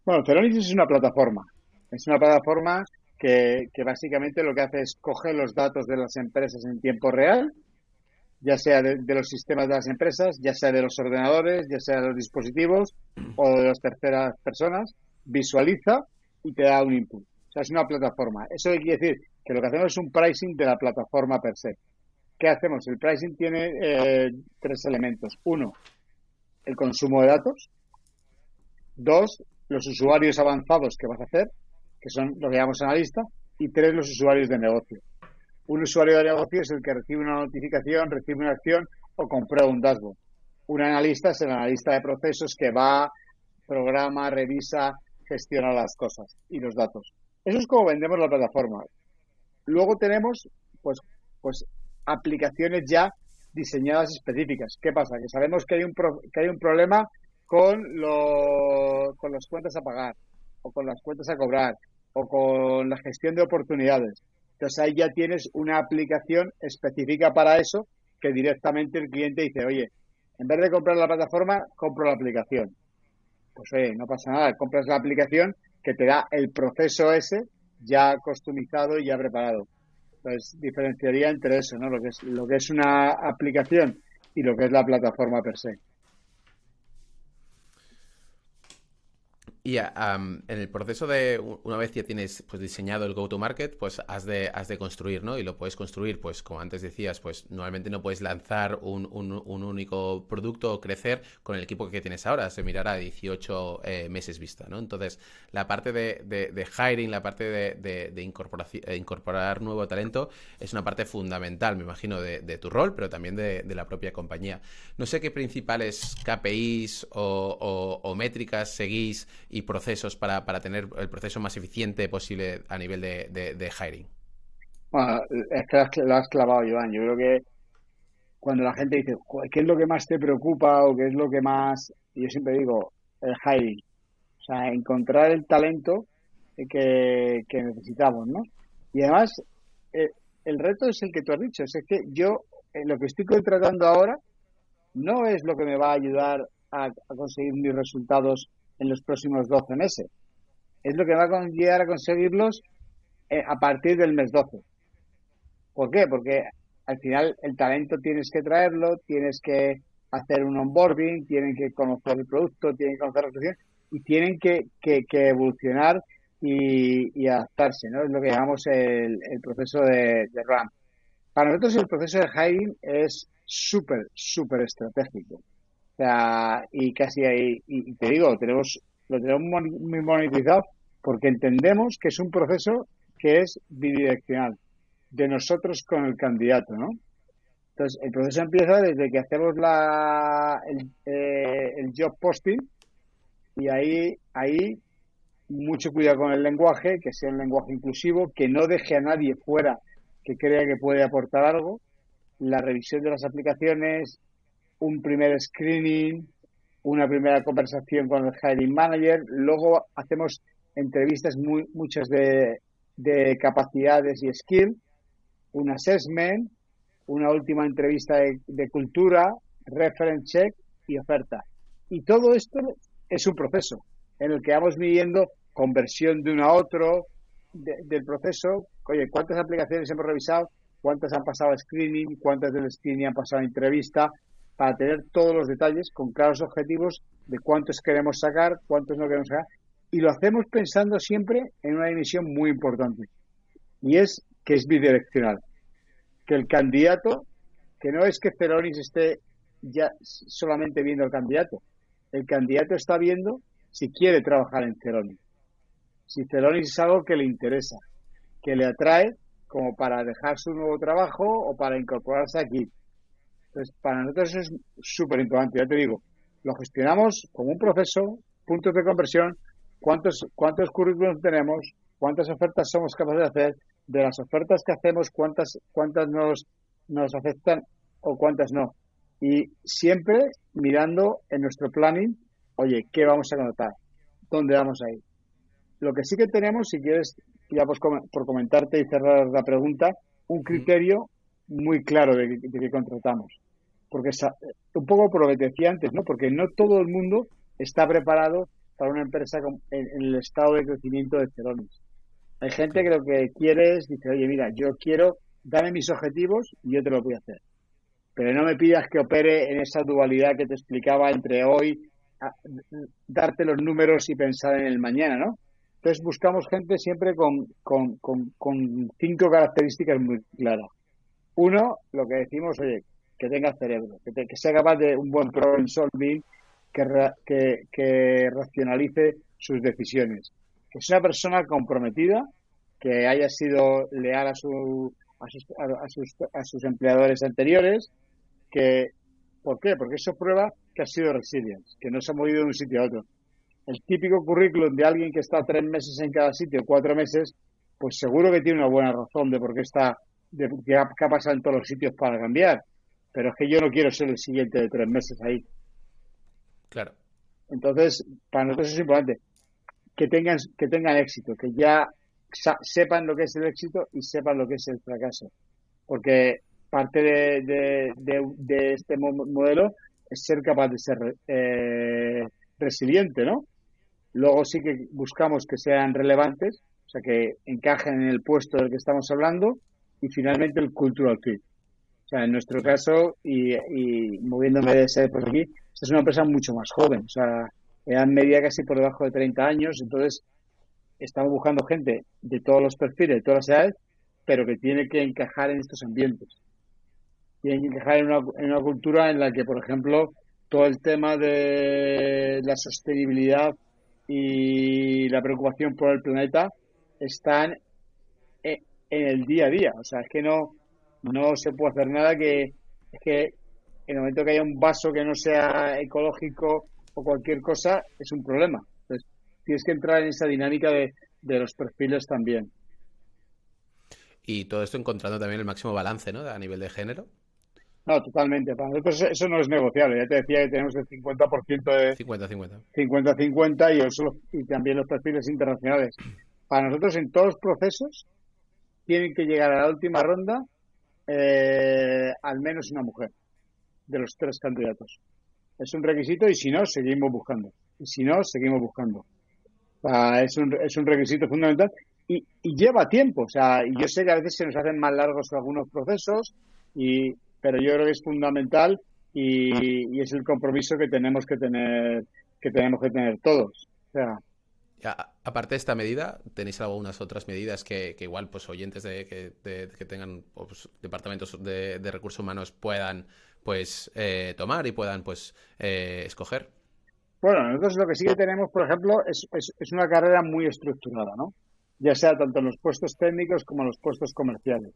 Bueno, Celonis es una plataforma. Es una plataforma que, básicamente lo que hace es coger los datos de las empresas en tiempo real, ya sea de, los sistemas de las empresas, ya sea de los ordenadores, ya sea de los dispositivos o de las terceras personas, visualiza y te da un input. O sea, es una plataforma. Eso quiere decir que lo que hacemos es un pricing de la plataforma per se. ¿Qué hacemos? El pricing tiene eh, tres elementos. Uno, el consumo de datos. Dos, los usuarios avanzados que vas a hacer, que son lo que llamamos analista. Y tres, los usuarios de negocio. Un usuario de negocio es el que recibe una notificación, recibe una acción o comprueba un dashboard. Un analista es el analista de procesos que va, programa, revisa, gestiona las cosas y los datos. Eso es como vendemos la plataforma. Luego tenemos, pues, pues aplicaciones ya diseñadas específicas. ¿Qué pasa? Que sabemos que hay un, que hay un problema con, con las cuentas a pagar, o con las cuentas a cobrar, o con la gestión de oportunidades. Entonces ahí ya tienes una aplicación específica para eso que directamente el cliente dice, oye, en vez de comprar la plataforma, compro la aplicación. Pues oye, no pasa nada, compras la aplicación que te da el proceso ese ya customizado y ya preparado. Pues diferenciaría entre eso, ¿no? Lo que es, lo que es una aplicación y lo que es la plataforma per se. Y en el proceso de, una vez ya tienes pues, diseñado el go-to-market, pues has de, has de construir, ¿no? Y lo puedes construir, pues como antes decías, pues normalmente no puedes lanzar un, único producto o crecer con el equipo que tienes ahora, se mirará a 18 eh, meses vista, ¿no? Entonces, la parte de, hiring, la parte de, de incorporar nuevo talento es una parte fundamental, me imagino, de, tu rol, pero también de, la propia compañía. No sé qué principales KPIs o, o métricas seguís y procesos para, para tener el proceso más eficiente posible a nivel de, de, hiring? Bueno, es que lo has clavado, Joan. Yo creo que cuando la gente dice, ¿qué es lo que más te preocupa o qué es lo que más...? Yo siempre digo, el hiring. O sea, encontrar el talento que, necesitamos, ¿no? Y además, eh, el reto es el que tú has dicho. Es que yo, eh, lo que estoy contratando ahora, no es lo que me va a ayudar a conseguir mis resultados en los próximos 12 meses. Es lo que va a llegar a conseguirlos eh, a partir del mes 12. ¿Por qué? Porque al final el talento tienes que traerlo, tienes que hacer un onboarding, tienen que conocer el producto, tienen que conocer la solución y tienen que, que, evolucionar y, adaptarse, ¿no? Es lo que llamamos el, proceso de, de RAM. Para nosotros el proceso de hiring es súper, súper estratégico sea, y casi ahí, y te digo, tenemos, lo tenemos muy monetizado porque entendemos que es un proceso que es bidireccional, de nosotros con el candidato, ¿no? Entonces, el proceso empieza desde que hacemos la, el, eh, el job posting y ahí, ahí mucho cuidado con el lenguaje, que sea un lenguaje inclusivo, que no deje a nadie fuera que crea que puede aportar algo, la revisión de las aplicaciones, un primer screening, una primera conversación con el hiring manager, luego hacemos entrevistas muy, muchas de, de capacidades y skill, un assessment, una última entrevista de, cultura, reference check y oferta. Y todo esto es un proceso en el que vamos midiendo conversión de uno a otro del proceso. Oye, ¿cuántas aplicaciones hemos revisado? ¿Cuántas han pasado a screening? ¿Cuántas del screening han pasado a entrevista? Para tener todos los detalles con claros objetivos de cuántos queremos sacar, cuántos no queremos sacar Y lo hacemos pensando siempre en una dimensión muy importante. Y es que es bidireccional. Que el candidato, que no es que Celonis esté ya solamente viendo al candidato. El candidato está viendo si quiere trabajar en Celonis. Si Celonis es algo que le interesa, que le atrae como para dejar su nuevo trabajo o para incorporarse aquí. Entonces, para nosotros eso es súper importante. Ya te digo, lo gestionamos como un proceso, puntos de conversión, cuántos, cuántos currículums tenemos, cuántas ofertas somos capaces de hacer, de las ofertas que hacemos, cuántas, cuántas nos, nos aceptan o cuántas no. Y siempre mirando en nuestro planning, oye, ¿qué vamos a anotar? ¿Dónde vamos a ir? Lo que sí que tenemos, si quieres, ya pues, por comentarte y cerrar la pregunta, un criterio muy claro de, de que contratamos. Porque un poco por lo que te decía antes, ¿no? Porque no todo el mundo está preparado para una empresa en, el estado de crecimiento de Ceronis. Hay gente que lo que quiere es, dice, oye, mira, yo quiero, dame mis objetivos y yo te lo voy a hacer. Pero no me pidas que opere en esa dualidad que te explicaba entre hoy, darte los números y pensar en el mañana, ¿no? Entonces buscamos gente siempre con, con, con cinco características muy claras. Uno, lo que decimos, oye, que tenga cerebro, que, sea capaz de un buen problem solving, que, que, racionalice sus decisiones, que sea una persona comprometida, que haya sido leal a, su, a, sus, a, sus, a sus empleadores anteriores, que ¿por qué? Porque eso prueba que ha sido resilience, que no se ha movido de un sitio a otro. El típico currículum de alguien que está tres meses en cada sitio, cuatro meses, pues seguro que tiene una buena razón de por qué está, de qué ha pasado en todos los sitios para cambiar pero es que yo no quiero ser el siguiente de tres meses ahí. Claro. Entonces, para nosotros es importante que tengan, que tengan éxito, que ya sepan lo que es el éxito y sepan lo que es el fracaso. Porque parte de, de, este modelo es ser capaz de ser eh, resiliente, ¿no? Luego sí que buscamos que sean relevantes, o sea, que encajen en el puesto del que estamos hablando y finalmente el cultural fit. O sea, en nuestro caso, y, moviéndome de ese por aquí, es una empresa mucho más joven, o sea, edad media casi por debajo de 30 años, entonces estamos buscando gente de todos los perfiles, de todas las edades, pero que tiene que encajar en estos ambientes. Tiene que encajar en una, en una cultura en la que, por ejemplo, todo el tema de la sostenibilidad y la preocupación por el planeta están en el día a día. O sea, es que no, no se puede hacer nada que es que en el momento que haya un vaso que no sea ecológico o cualquier cosa es un problema. Entonces tienes que entrar en esa dinámica de, los perfiles también. Y todo esto encontrando también el máximo balance, ¿no? A nivel de género. No, totalmente. Para nosotros eso no es negociable. Ya te decía que tenemos el 50% de... 50-50. 50-50 y, y también los perfiles internacionales. Para nosotros en todos los procesos tienen que llegar a la última ronda eh, al menos una mujer de los tres candidatos. Es un requisito y si no, seguimos buscando. Y si no, seguimos buscando. es, un, es un requisito fundamental y, lleva tiempo. O sea, yo sé que a veces se nos hacen más largos algunos procesos, y, pero yo creo que es fundamental y, y es el compromiso que tenemos que tener que tenemos que tener todos. O sea, aparte de esta medida, ¿tenéis algunas otras medidas que, igual pues oyentes de, que, tengan pues, departamentos de, recursos humanos puedan pues eh, tomar y puedan pues eh, escoger? Bueno, nosotros lo que sí que tenemos, por ejemplo, es, es, una carrera muy estructurada, ¿no? Ya sea tanto en los puestos técnicos como en los puestos comerciales.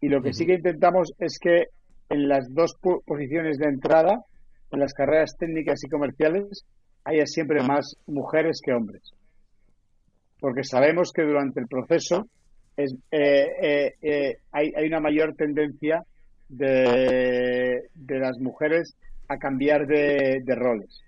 Y lo que sí que intentamos es que en las dos posiciones de entrada, en las carreras técnicas y comerciales, haya siempre más mujeres que hombres porque sabemos que durante el proceso es, eh, eh, eh, hay, hay, una mayor tendencia de, de las mujeres a cambiar de, roles,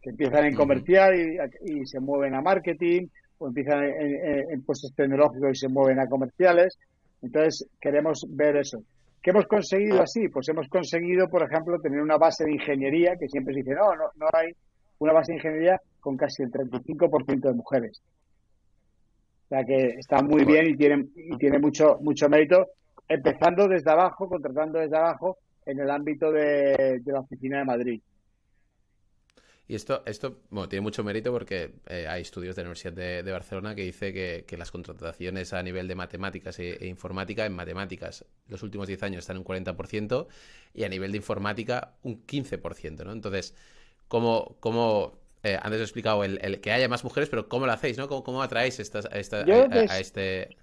que empiezan en comercial y, se mueven a marketing, o empiezan en, puestos tecnológicos y se mueven a comerciales. Entonces, queremos ver eso. ¿Qué hemos conseguido así? Pues hemos conseguido, por ejemplo, tener una base de ingeniería, que siempre se dice, no, no, no hay una base de ingeniería con casi el 35% de mujeres sea que está muy bien y tiene, y tiene mucho, mucho mérito, empezando desde abajo, contratando desde abajo en el ámbito de, la oficina de Madrid. Y esto, esto bueno, tiene mucho mérito porque eh, hay estudios de la Universidad de, Barcelona que dice que, las contrataciones a nivel de matemáticas e, e, informática, en matemáticas los últimos 10 años están un 40% y a nivel de informática un 15%, ¿no? Entonces, ¿cómo, cómo eh, antes he explicado el, que haya más mujeres, pero ¿cómo lo hacéis, no? ¿Cómo, cómo atraéis estas, a, este...?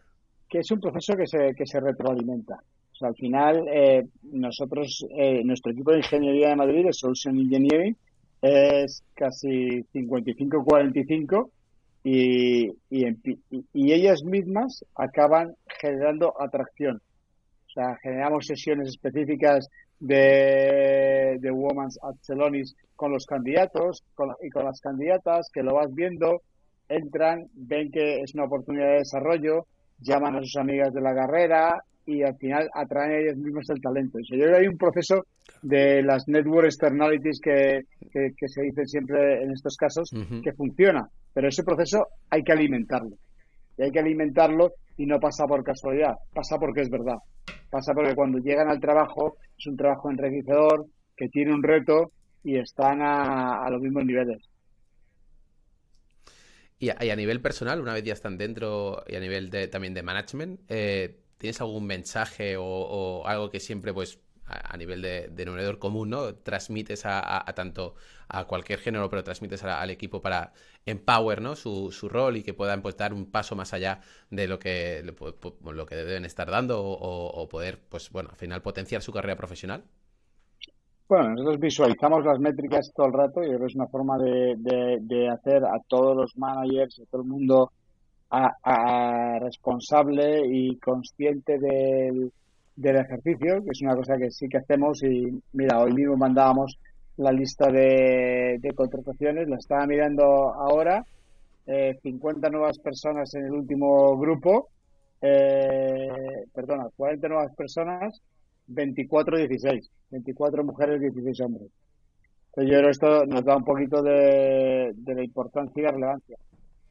Que es un proceso que se, que se retroalimenta. O sea, al final, eh, nosotros, nuestro equipo de ingeniería de Madrid, es Solution Engineering, es casi 55-45 y, y, y, ellas mismas acaban generando atracción. O sea, generamos sesiones específicas de, de Women's at Celonis con los candidatos y con las candidatas que lo vas viendo, entran, ven que es una oportunidad de desarrollo, llaman a sus amigas de la carrera y al final atraen a ellas mismas el talento. yo creo que hay un proceso de las network externalities que, que, se dicen siempre en estos casos, que funciona. Pero ese proceso hay que alimentarlo. Y hay que alimentarlo y no pasa por casualidad, pasa porque es verdad. Pasa porque cuando llegan al trabajo es un trabajo enriquecedor, que tiene un reto y están a, los mismos niveles. Y a, nivel personal, una vez ya están dentro y a nivel de, también de management, eh, ¿tienes algún mensaje o, o, algo que siempre pues a, nivel de denominador común, ¿no? Transmites a, tanto a cualquier género, pero transmites al equipo para empower, ¿no? Su, su, rol y que puedan pues dar un paso más allá de lo que, lo que deben estar dando o, poder, pues bueno, al final potenciar su carrera profesional. Bueno, nosotros visualizamos las métricas todo el rato y es una forma de, de, hacer a todos los managers, a todo el mundo a responsable y consciente del, del ejercicio, que es una cosa que sí que hacemos y mira, hoy mismo mandábamos la lista de, contrataciones, la estaba mirando ahora, eh, 50 nuevas personas en el último grupo, eh, perdona, 40 nuevas personas, 24-16, 24 mujeres, 16 hombres. Entonces yo creo que esto nos da un poquito de, de la importancia y la relevancia.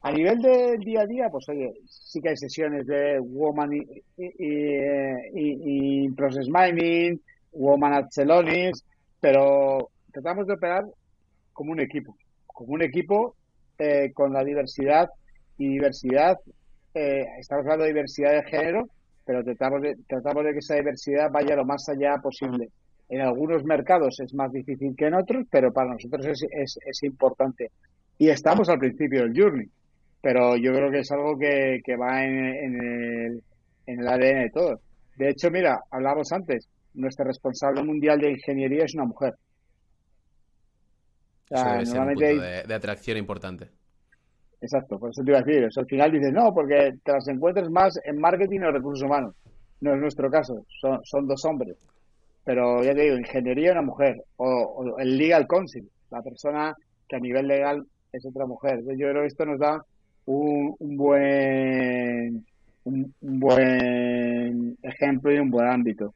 A nivel del día a día, pues oye, sí que hay sesiones de Woman y, Process Mining, Woman at Celonis, pero tratamos de operar como un equipo, como un equipo eh, con la diversidad y diversidad, eh, estamos hablando de diversidad de género, pero tratamos de, tratamos de que esa diversidad vaya lo más allá posible. En algunos mercados es más difícil que en otros, pero para nosotros es, es, es importante. Y estamos al principio del journey pero yo creo que es algo que, que va en, el, en el ADN de todos. De hecho, mira, hablábamos antes, nuestra responsable mundial de ingeniería es una mujer. O sea, normalmente un punto de, atracción importante. Exacto, por eso te iba a decir. al final dices, no, porque te las encuentres más en marketing o recursos humanos. No es nuestro caso, son, son dos hombres. Pero ya te digo, ingeniería una mujer. O, o, el legal counsel, la persona que a nivel legal es otra mujer. Yo creo que esto nos da un, buen un, buen ejemplo y un buen ámbito.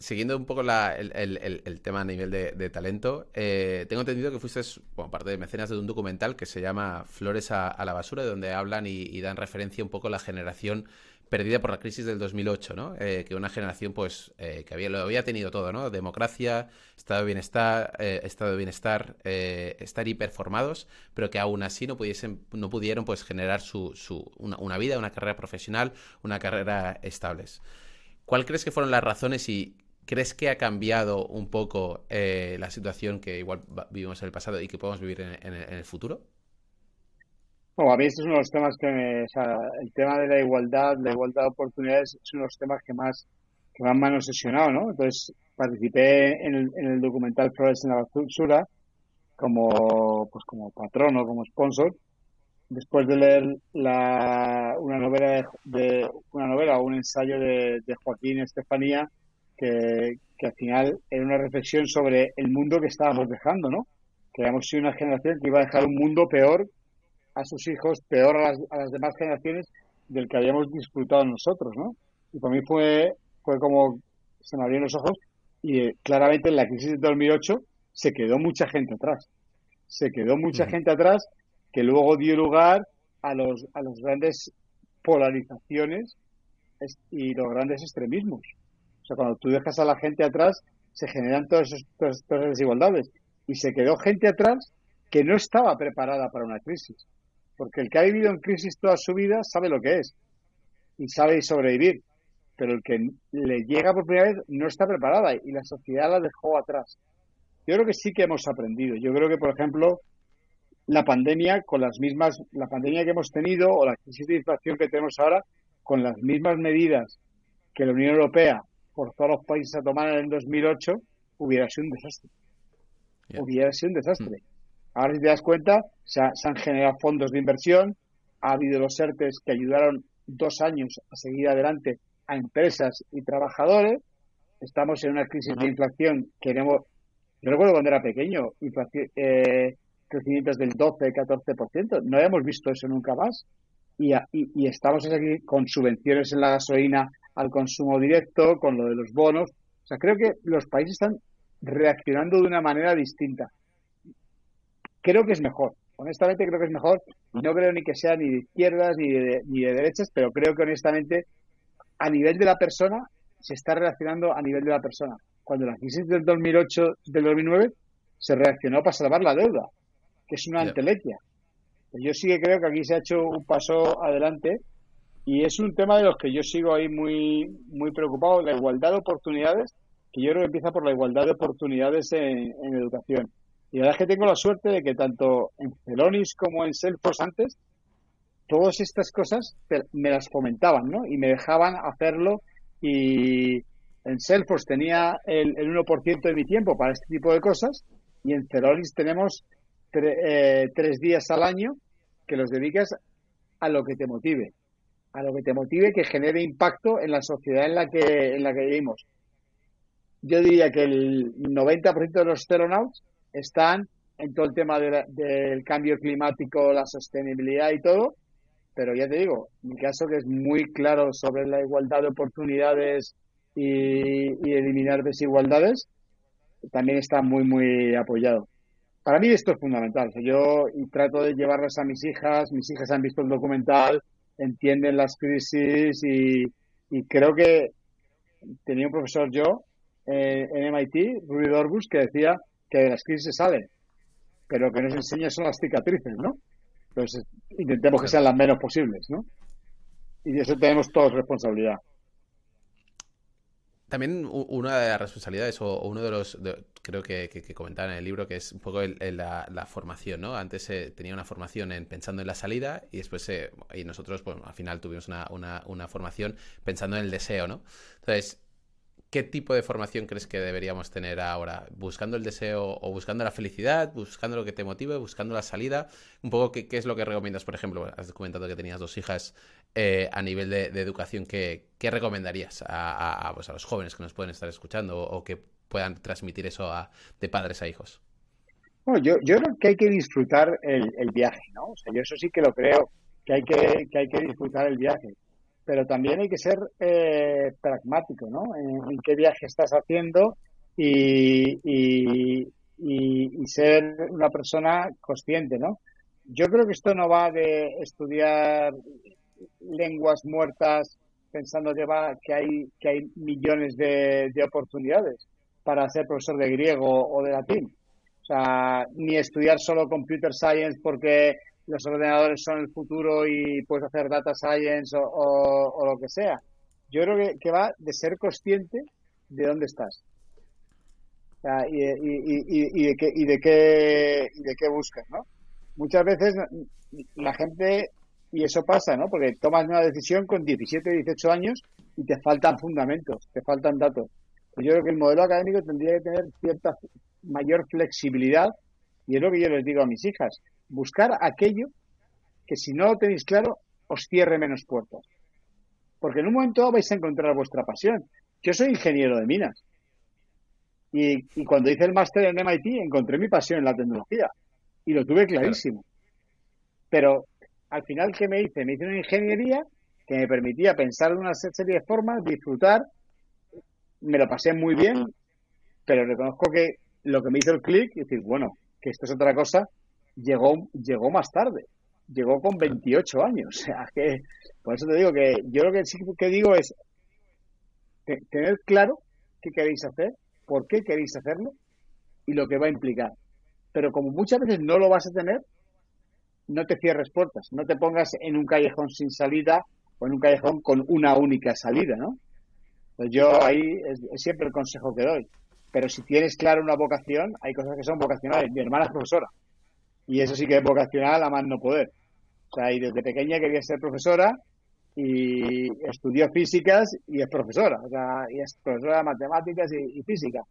siguiendo un poco el, tema a nivel de, talento, eh, tengo entendido que fuiste, bueno, parte de mecenas de un documental que se llama Flores a, la basura, donde hablan y, dan referencia un poco a la generación perdida por la crisis del 2008, ¿no? Eh, que una generación, pues, eh, que había, lo había tenido todo, ¿no? Democracia, estado de bienestar, eh, estado de bienestar, estar hiperformados, pero que aún así no pudiesen, no pudieron, pues, generar su, su una, vida, una carrera profesional, una carrera estables. ¿Cuál crees que fueron las razones y crees que ha cambiado un poco la situación que igual vivimos en el pasado y que podemos vivir en el futuro? Bueno, a mí este es uno de los temas que, o sea, el tema de la igualdad, la igualdad de oportunidades, es uno de los temas que más, que más me han obsesionado, ¿no? Entonces, participé en el, en el documental Flores en la Basura como, pues como patrono, como sponsor. Después de leer la, una novela de, una novela o un ensayo de, de Joaquín Estefanía, que, que al final era una reflexión sobre el mundo que estábamos dejando, ¿no? Que habíamos sido una generación que iba a dejar un mundo peor a sus hijos, peor a las, a las demás generaciones del que habíamos disfrutado nosotros, ¿no? Y para mí fue, fue como se me abrieron los ojos y eh, claramente en la crisis de 2008 se quedó mucha gente atrás. Se quedó mucha gente atrás que luego dio lugar a los, a los grandes polarizaciones y los grandes extremismos. O sea, cuando tú dejas a la gente atrás, se generan todas, todas esas desigualdades. y se quedó gente atrás que no estaba preparada para una crisis. Porque el que ha vivido en crisis toda su vida sabe lo que es y sabe sobrevivir. Pero el que le llega por primera vez no está preparada y la sociedad la dejó atrás. Yo creo que sí que hemos aprendido. Yo creo que, por ejemplo, la pandemia con las mismas, la pandemia que hemos tenido o la crisis de inflación que tenemos ahora, con las mismas medidas que la Unión Europea forzó a los países a tomar en el 2008, hubiera sido un desastre. Hubiera sido un desastre. Mm. Ahora, si te das cuenta, se, han generado fondos de inversión, ha habido los ERTES que ayudaron dos años a seguir adelante a empresas y trabajadores. Estamos en una crisis de inflación. Queremos, yo recuerdo cuando era pequeño, inflación, eh, crecimientos del 12, 14%. No hemos visto eso nunca más. Y, y, estamos aquí con subvenciones en la gasolina al consumo directo, con lo de los bonos. O sea, creo que los países están reaccionando de una manera distinta. Creo que es mejor. Honestamente creo que es mejor. No creo ni que sea ni de izquierdas ni de, ni de derechas, pero creo que honestamente a nivel de la persona se está reaccionando a nivel de la persona. Cuando la crisis del 2008, del 2009, se reaccionó para salvar la deuda que es una antelequia. Yo sí que creo que aquí se ha hecho un paso adelante y es un tema de los que yo sigo ahí muy, muy preocupado, la igualdad de oportunidades, que yo creo que empieza por la igualdad de oportunidades en, educación. Y la verdad es que tengo la suerte de que tanto en Celonis como en Salesforce antes, todas estas cosas me las fomentaban, ¿no? Y me dejaban hacerlo y en Salesforce tenía el, el 1% de mi tiempo para este tipo de cosas y en Celonis tenemos eh, tres días al año que los dedicas a lo que te motive, a lo que te motive que genere impacto en la sociedad en la que, en la que vivimos. Yo diría que el 90% de los astronautas están en todo el tema del cambio climático, la sostenibilidad y todo, pero ya te digo, mi caso que es muy claro sobre la igualdad de oportunidades y, y eliminar desigualdades, también está muy, muy apoyado para mí esto es fundamental. yo trato de llevarlas a mis hijas, mis hijas han visto el documental, entienden las crisis y, creo que tenía un profesor yo eh, en MIT, Rudy Dorbus, que decía que de las crisis se sale, pero que nos enseña son las cicatrices, ¿no? Entonces intentemos que sean las menos posibles, ¿no? Y de eso tenemos todos responsabilidad. También una de las responsabilidades o, uno de los, creo que, que, comentaban en el libro, que es un poco la, formación, ¿no? Antes se tenía una formación en pensando en la salida y después, y nosotros, bueno, al final tuvimos una, una formación pensando en el deseo, ¿no? Entonces, ¿Qué tipo de formación crees que deberíamos tener ahora? ¿Buscando el deseo o buscando la felicidad? ¿Buscando lo que te motive? ¿Buscando la salida? Un poco, ¿qué, es lo que recomiendas? Por ejemplo, has comentado que tenías dos hijas eh, a nivel de, educación. ¿qué, recomendarías a, pues a, los jóvenes que nos pueden estar escuchando o, que puedan transmitir eso de padres a hijos? Bueno, yo, yo creo que hay que disfrutar el, viaje, ¿no? O sea, yo eso sí que lo creo, que hay que, que hay que disfrutar el viaje pero también hay que ser eh, pragmático, ¿no? En, qué viaje estás haciendo y, y, ser una persona consciente, ¿no? Yo creo que esto no va de estudiar lenguas muertas pensando que que hay que hay millones de, de oportunidades para ser profesor de griego o de latín. O sea, ni estudiar solo computer science porque los ordenadores son el futuro y puedes hacer data science o, lo que sea. Yo creo que, va de ser consciente de dónde estás. y, de qué, y, de qué, y de qué buscas, ¿no? Muchas veces la gente, y eso pasa, ¿no? Porque tomas una decisión con 17, 18 años y te faltan fundamentos, te faltan datos. Yo creo que el modelo académico tendría que tener cierta mayor flexibilidad y es lo que yo les digo a mis hijas buscar aquello que si no lo tenéis claro os cierre menos puertas. Porque en un momento vais a encontrar vuestra pasión. Yo soy ingeniero de minas. Y, cuando hice el máster en MIT encontré mi pasión en la tecnología. Y lo tuve clarísimo. Pero al final, ¿qué me hice? Me hice una ingeniería que me permitía pensar de una serie de formas, disfrutar. Me lo pasé muy bien, pero reconozco que lo que me hizo el clic es decir, bueno, que esto es otra cosa llegó, llegó más tarde. Llegó con 28 años. O sea, que por eso te digo que yo lo que sí que digo es tener claro qué queréis hacer, por qué queréis hacerlo y lo que va a implicar. pero como muchas veces no lo vas a tener, no te cierres puertas, no te pongas en un callejón sin salida o en un callejón con una única salida, ¿no? Pues yo ahí es, siempre el consejo que doy. Pero si tienes claro una vocación, hay cosas que son vocacionales. Mi hermana es profesora. Y eso sí que es vocacional a más no poder. O sea, y desde pequeña quería ser profesora y estudió físicas y es profesora. O sea, y es profesora de matemáticas y, física.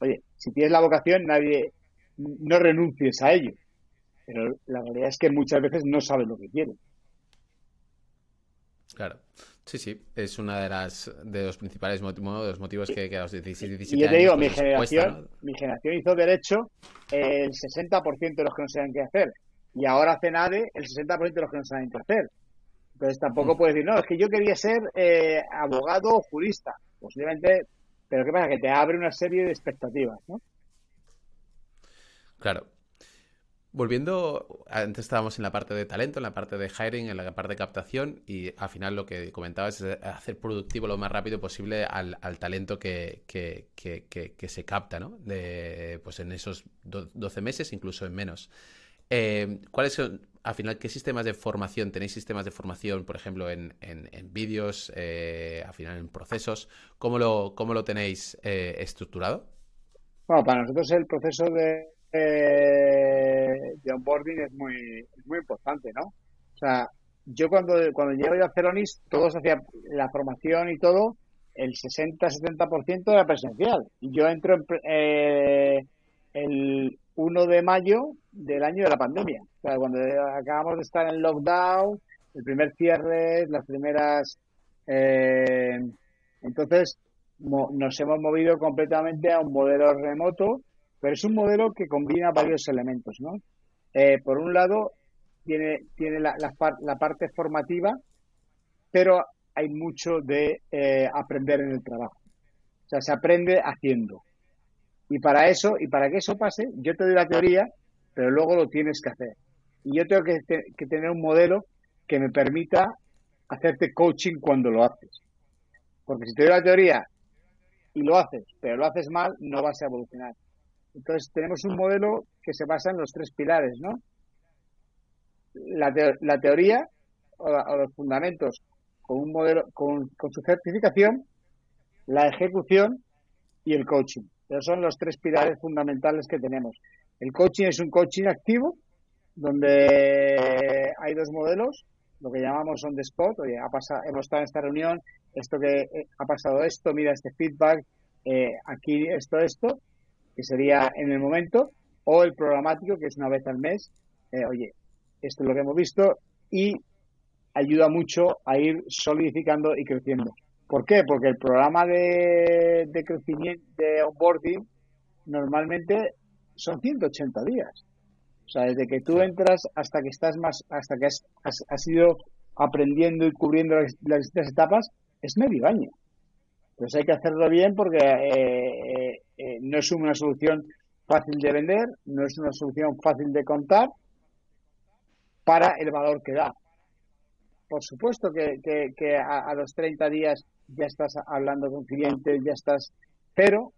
Oye, si tienes la vocación, nadie, no renuncies a ello. Pero la realidad es que muchas veces no sabes lo que quieres. Claro. Sí, sí, es una de las de los principales motivos, los motivos que, a los 16, 17 y yo te digo, mi pues, generación, mi generación hizo derecho el 60% de los que no saben qué hacer. Y ahora hace NADE el 60% de los que no saben qué hacer. Entonces tampoco mm. puedes decir, no, es que yo quería ser eh, abogado o jurista. Posiblemente, pero ¿qué pasa? Que te abre una serie de expectativas, ¿no? Claro. Volviendo, antes estábamos en la parte de talento, en la parte de hiring, en la parte de captación y al final lo que comentabas es hacer productivo lo más rápido posible al, talento que, se capta, ¿no? De, pues en esos 12 meses, incluso en menos. Eh, ¿Cuáles son, al final, qué sistemas de formación? ¿Tenéis sistemas de formación, por ejemplo, en, vídeos, eh, al final en procesos? ¿Cómo lo, cómo lo tenéis eh, estructurado? Bueno, para nosotros el proceso de, de onboarding es muy, muy importante, ¿no? O sea, yo cuando, cuando llego a Celonis, todos hacían la formación y todo, el 60-70% era presencial. Yo entro eh, el 1 de mayo del año de la pandemia. O sea, cuando acabamos de estar en lockdown, el primer cierre, las primeras... Eh, entonces, nos hemos movido completamente a un modelo remoto pero es un modelo que combina varios elementos, ¿no? Eh, por un lado, tiene, tiene la, la, parte formativa, pero hay mucho de eh, aprender en el trabajo. O sea, se aprende haciendo. Y para eso, y para que eso pase, yo te doy la teoría, pero luego lo tienes que hacer. Y yo tengo que tener un modelo que me permita hacerte coaching cuando lo haces. Porque si te doy la teoría y lo haces, pero lo haces mal, no vas a evolucionar. Entonces tenemos un modelo que se basa en los tres pilares, ¿no? La, la teoría o, los fundamentos con un modelo, con, su certificación, la ejecución y el coaching. Esos son los tres pilares fundamentales que tenemos. El coaching es un coaching activo, donde hay dos modelos, lo que llamamos on the spot, oye, ha pasado, hemos estado en esta reunión, esto que eh, ha pasado esto, mira este feedback, eh, aquí esto, esto, que sería en el momento, o el programático, que es una vez al mes. Eh, oye, esto es lo que hemos visto y ayuda mucho a ir solidificando y creciendo. ¿Por qué? Porque el programa de, crecimiento, de onboarding, normalmente son 180 días. O sea, desde que tú entras hasta que estás más, hasta que has, has, ido aprendiendo y cubriendo las, distintas etapas, es medio año. Entonces hay que hacerlo bien porque eh, eh, no es una solución fácil de vender, no es una solución fácil de contar para el valor que da. Por supuesto que, que, a, los 30 días ya estás hablando con clientes, ya estás, pero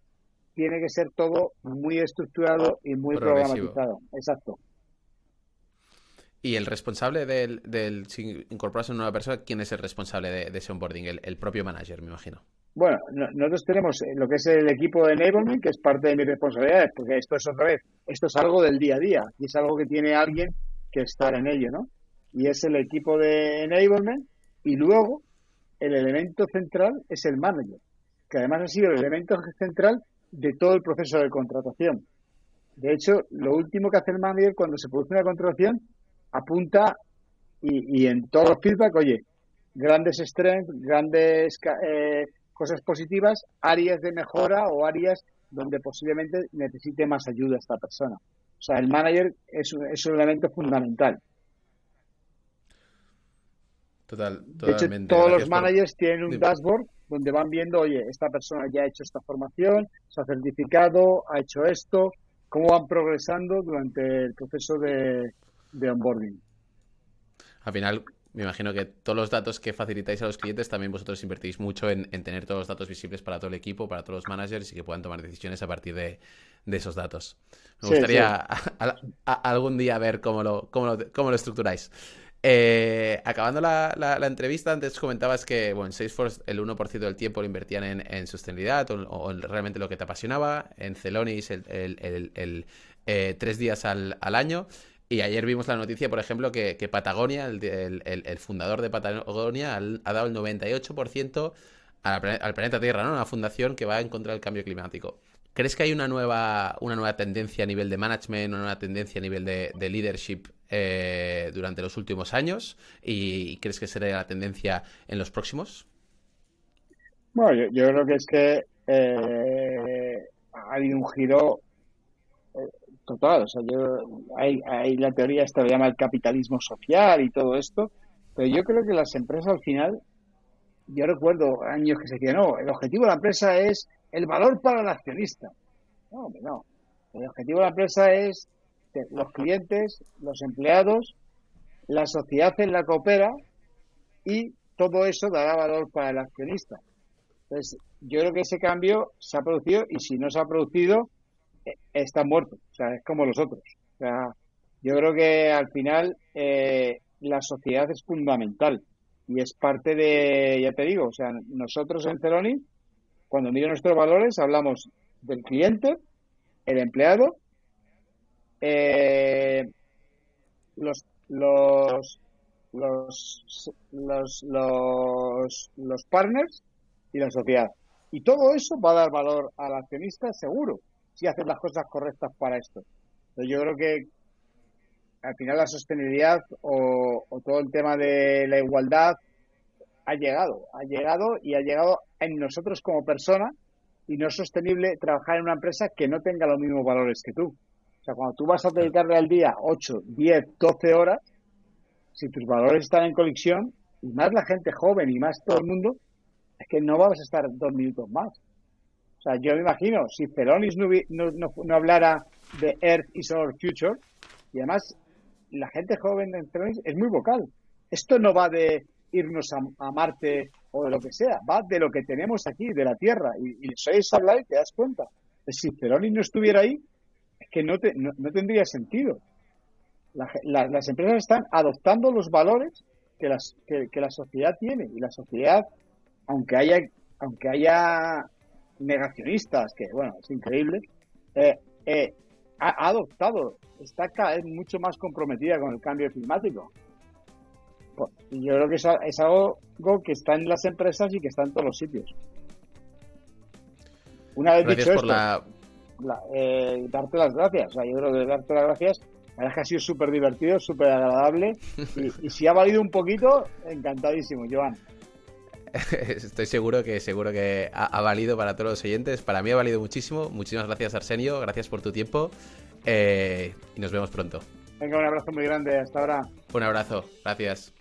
tiene que ser todo muy estructurado y muy programatizado. Exacto. Y el responsable del, del si incorporarse en una persona, ¿quién es el responsable de, ese onboarding? el propio manager, me imagino. Bueno, nosotros tenemos eh, lo que es el equipo de enablement, que es parte de mis responsabilidades, porque esto es otra vez, esto es algo del día a día y es algo que tiene alguien que estar en ello, ¿no? Y es el equipo de enablement y luego el elemento central es el manager, que además ha sido el elemento central de todo el proceso de contratación. De hecho, lo último que hace el manager cuando se produce una contratación, apunta y, y en todos los feedback, oye, grandes strengths, grandes eh, cosas positivas, áreas de mejora o áreas donde posiblemente necesite más ayuda esta persona. O sea, el manager es, es un elemento fundamental. Total, totalmente. De hecho, todos los managers tienen un dashboard donde van viendo, oye, esta persona ya ha hecho esta formación, se ha certificado, ha hecho esto, cómo van progresando durante el proceso de, de onboarding. Al final, me imagino que todos los datos que facilitáis a los clientes también vosotros invertís mucho en, tener todos los datos visibles para todo el equipo, para todos los managers y que puedan tomar decisiones a partir de, esos datos. Me gustaría algún día ver cómo lo, cómo lo, estructuráis. Eh, acabando la, entrevista, antes comentabas que bueno, en Salesforce el 1% del tiempo lo invertían en, sostenibilidad o, realmente lo que te apasionaba. En Celonis el, eh, tres días al, al año. Y ayer vimos la noticia, por ejemplo, que, Patagonia, el, fundador de Patagonia, ha dado el 98% al, planeta Tierra, ¿no? Una fundación que va en contra del cambio climático. ¿Crees que hay una nueva, una nueva tendencia a nivel de management, una nueva tendencia a nivel de, leadership eh, durante los últimos años? ¿Y crees que será la tendencia en los próximos? Bueno, yo, creo que es que eh, ha habido un giro total. O sea, yo, hay, hay la teoría, esta lo llama el capitalismo social y todo esto, pero yo creo que las empresas al final, yo recuerdo años que se decía, no, el objetivo de la empresa es el valor para el accionista. No, no. El objetivo de la empresa es los clientes, los empleados, la sociedad en la coopera y todo eso dará valor para el accionista. Entonces, yo creo que ese cambio se ha producido y si no se ha producido, está muerto, o sea, es como los otros. O sea, yo creo que al final eh, la sociedad es fundamental y es parte de, ya te digo, o sea, nosotros en Celoni, cuando miro nuestros valores, hablamos del cliente, el empleado, eh, los, los, los, los, los, los partners y la sociedad. Y todo eso va a dar valor al accionista seguro si haces las cosas correctas para esto. yo creo que al final la sostenibilidad o, todo el tema de la igualdad ha llegado, ha llegado y ha llegado en nosotros como persona y no es sostenible trabajar en una empresa que no tenga los mismos valores que tú. O sea, cuando tú vas a dedicarle al día 8, 10, 12 horas, si tus valores están en colisión, y más la gente joven y más todo el mundo, es que no vas a estar dos minutos más. O sea, yo me imagino, si Celonis no, hablara de Earth is our future, y además la gente joven de Celonis es muy vocal. Esto no va de irnos a, Marte o de lo que sea, va de lo que tenemos aquí, de la Tierra. Y, y sois hablar y te das cuenta. Si Celonis no estuviera ahí, es que no, te, no, tendría sentido. las empresas están adoptando los valores que, las, que la sociedad tiene. Y la sociedad, aunque haya, aunque haya negacionistas, que bueno, es increíble, eh, eh, ha, adoptado, está cada vez mucho más comprometida con el cambio climático. Pues, y yo creo que es, algo que está en las empresas y que está en todos los sitios. Una vez dicho esto, eh, darte las gracias. yo creo que darte las gracias la verdad que ha sido súper divertido, súper agradable. Y, y, si ha valido un poquito, encantadísimo, Joan. Estoy seguro que seguro que ha, valido para todos los oyentes. Para mí ha valido muchísimo. Muchísimas gracias, Arsenio. Gracias por tu tiempo. Eh, y nos vemos pronto. Venga, un abrazo muy grande. Hasta ahora. Un abrazo. Gracias.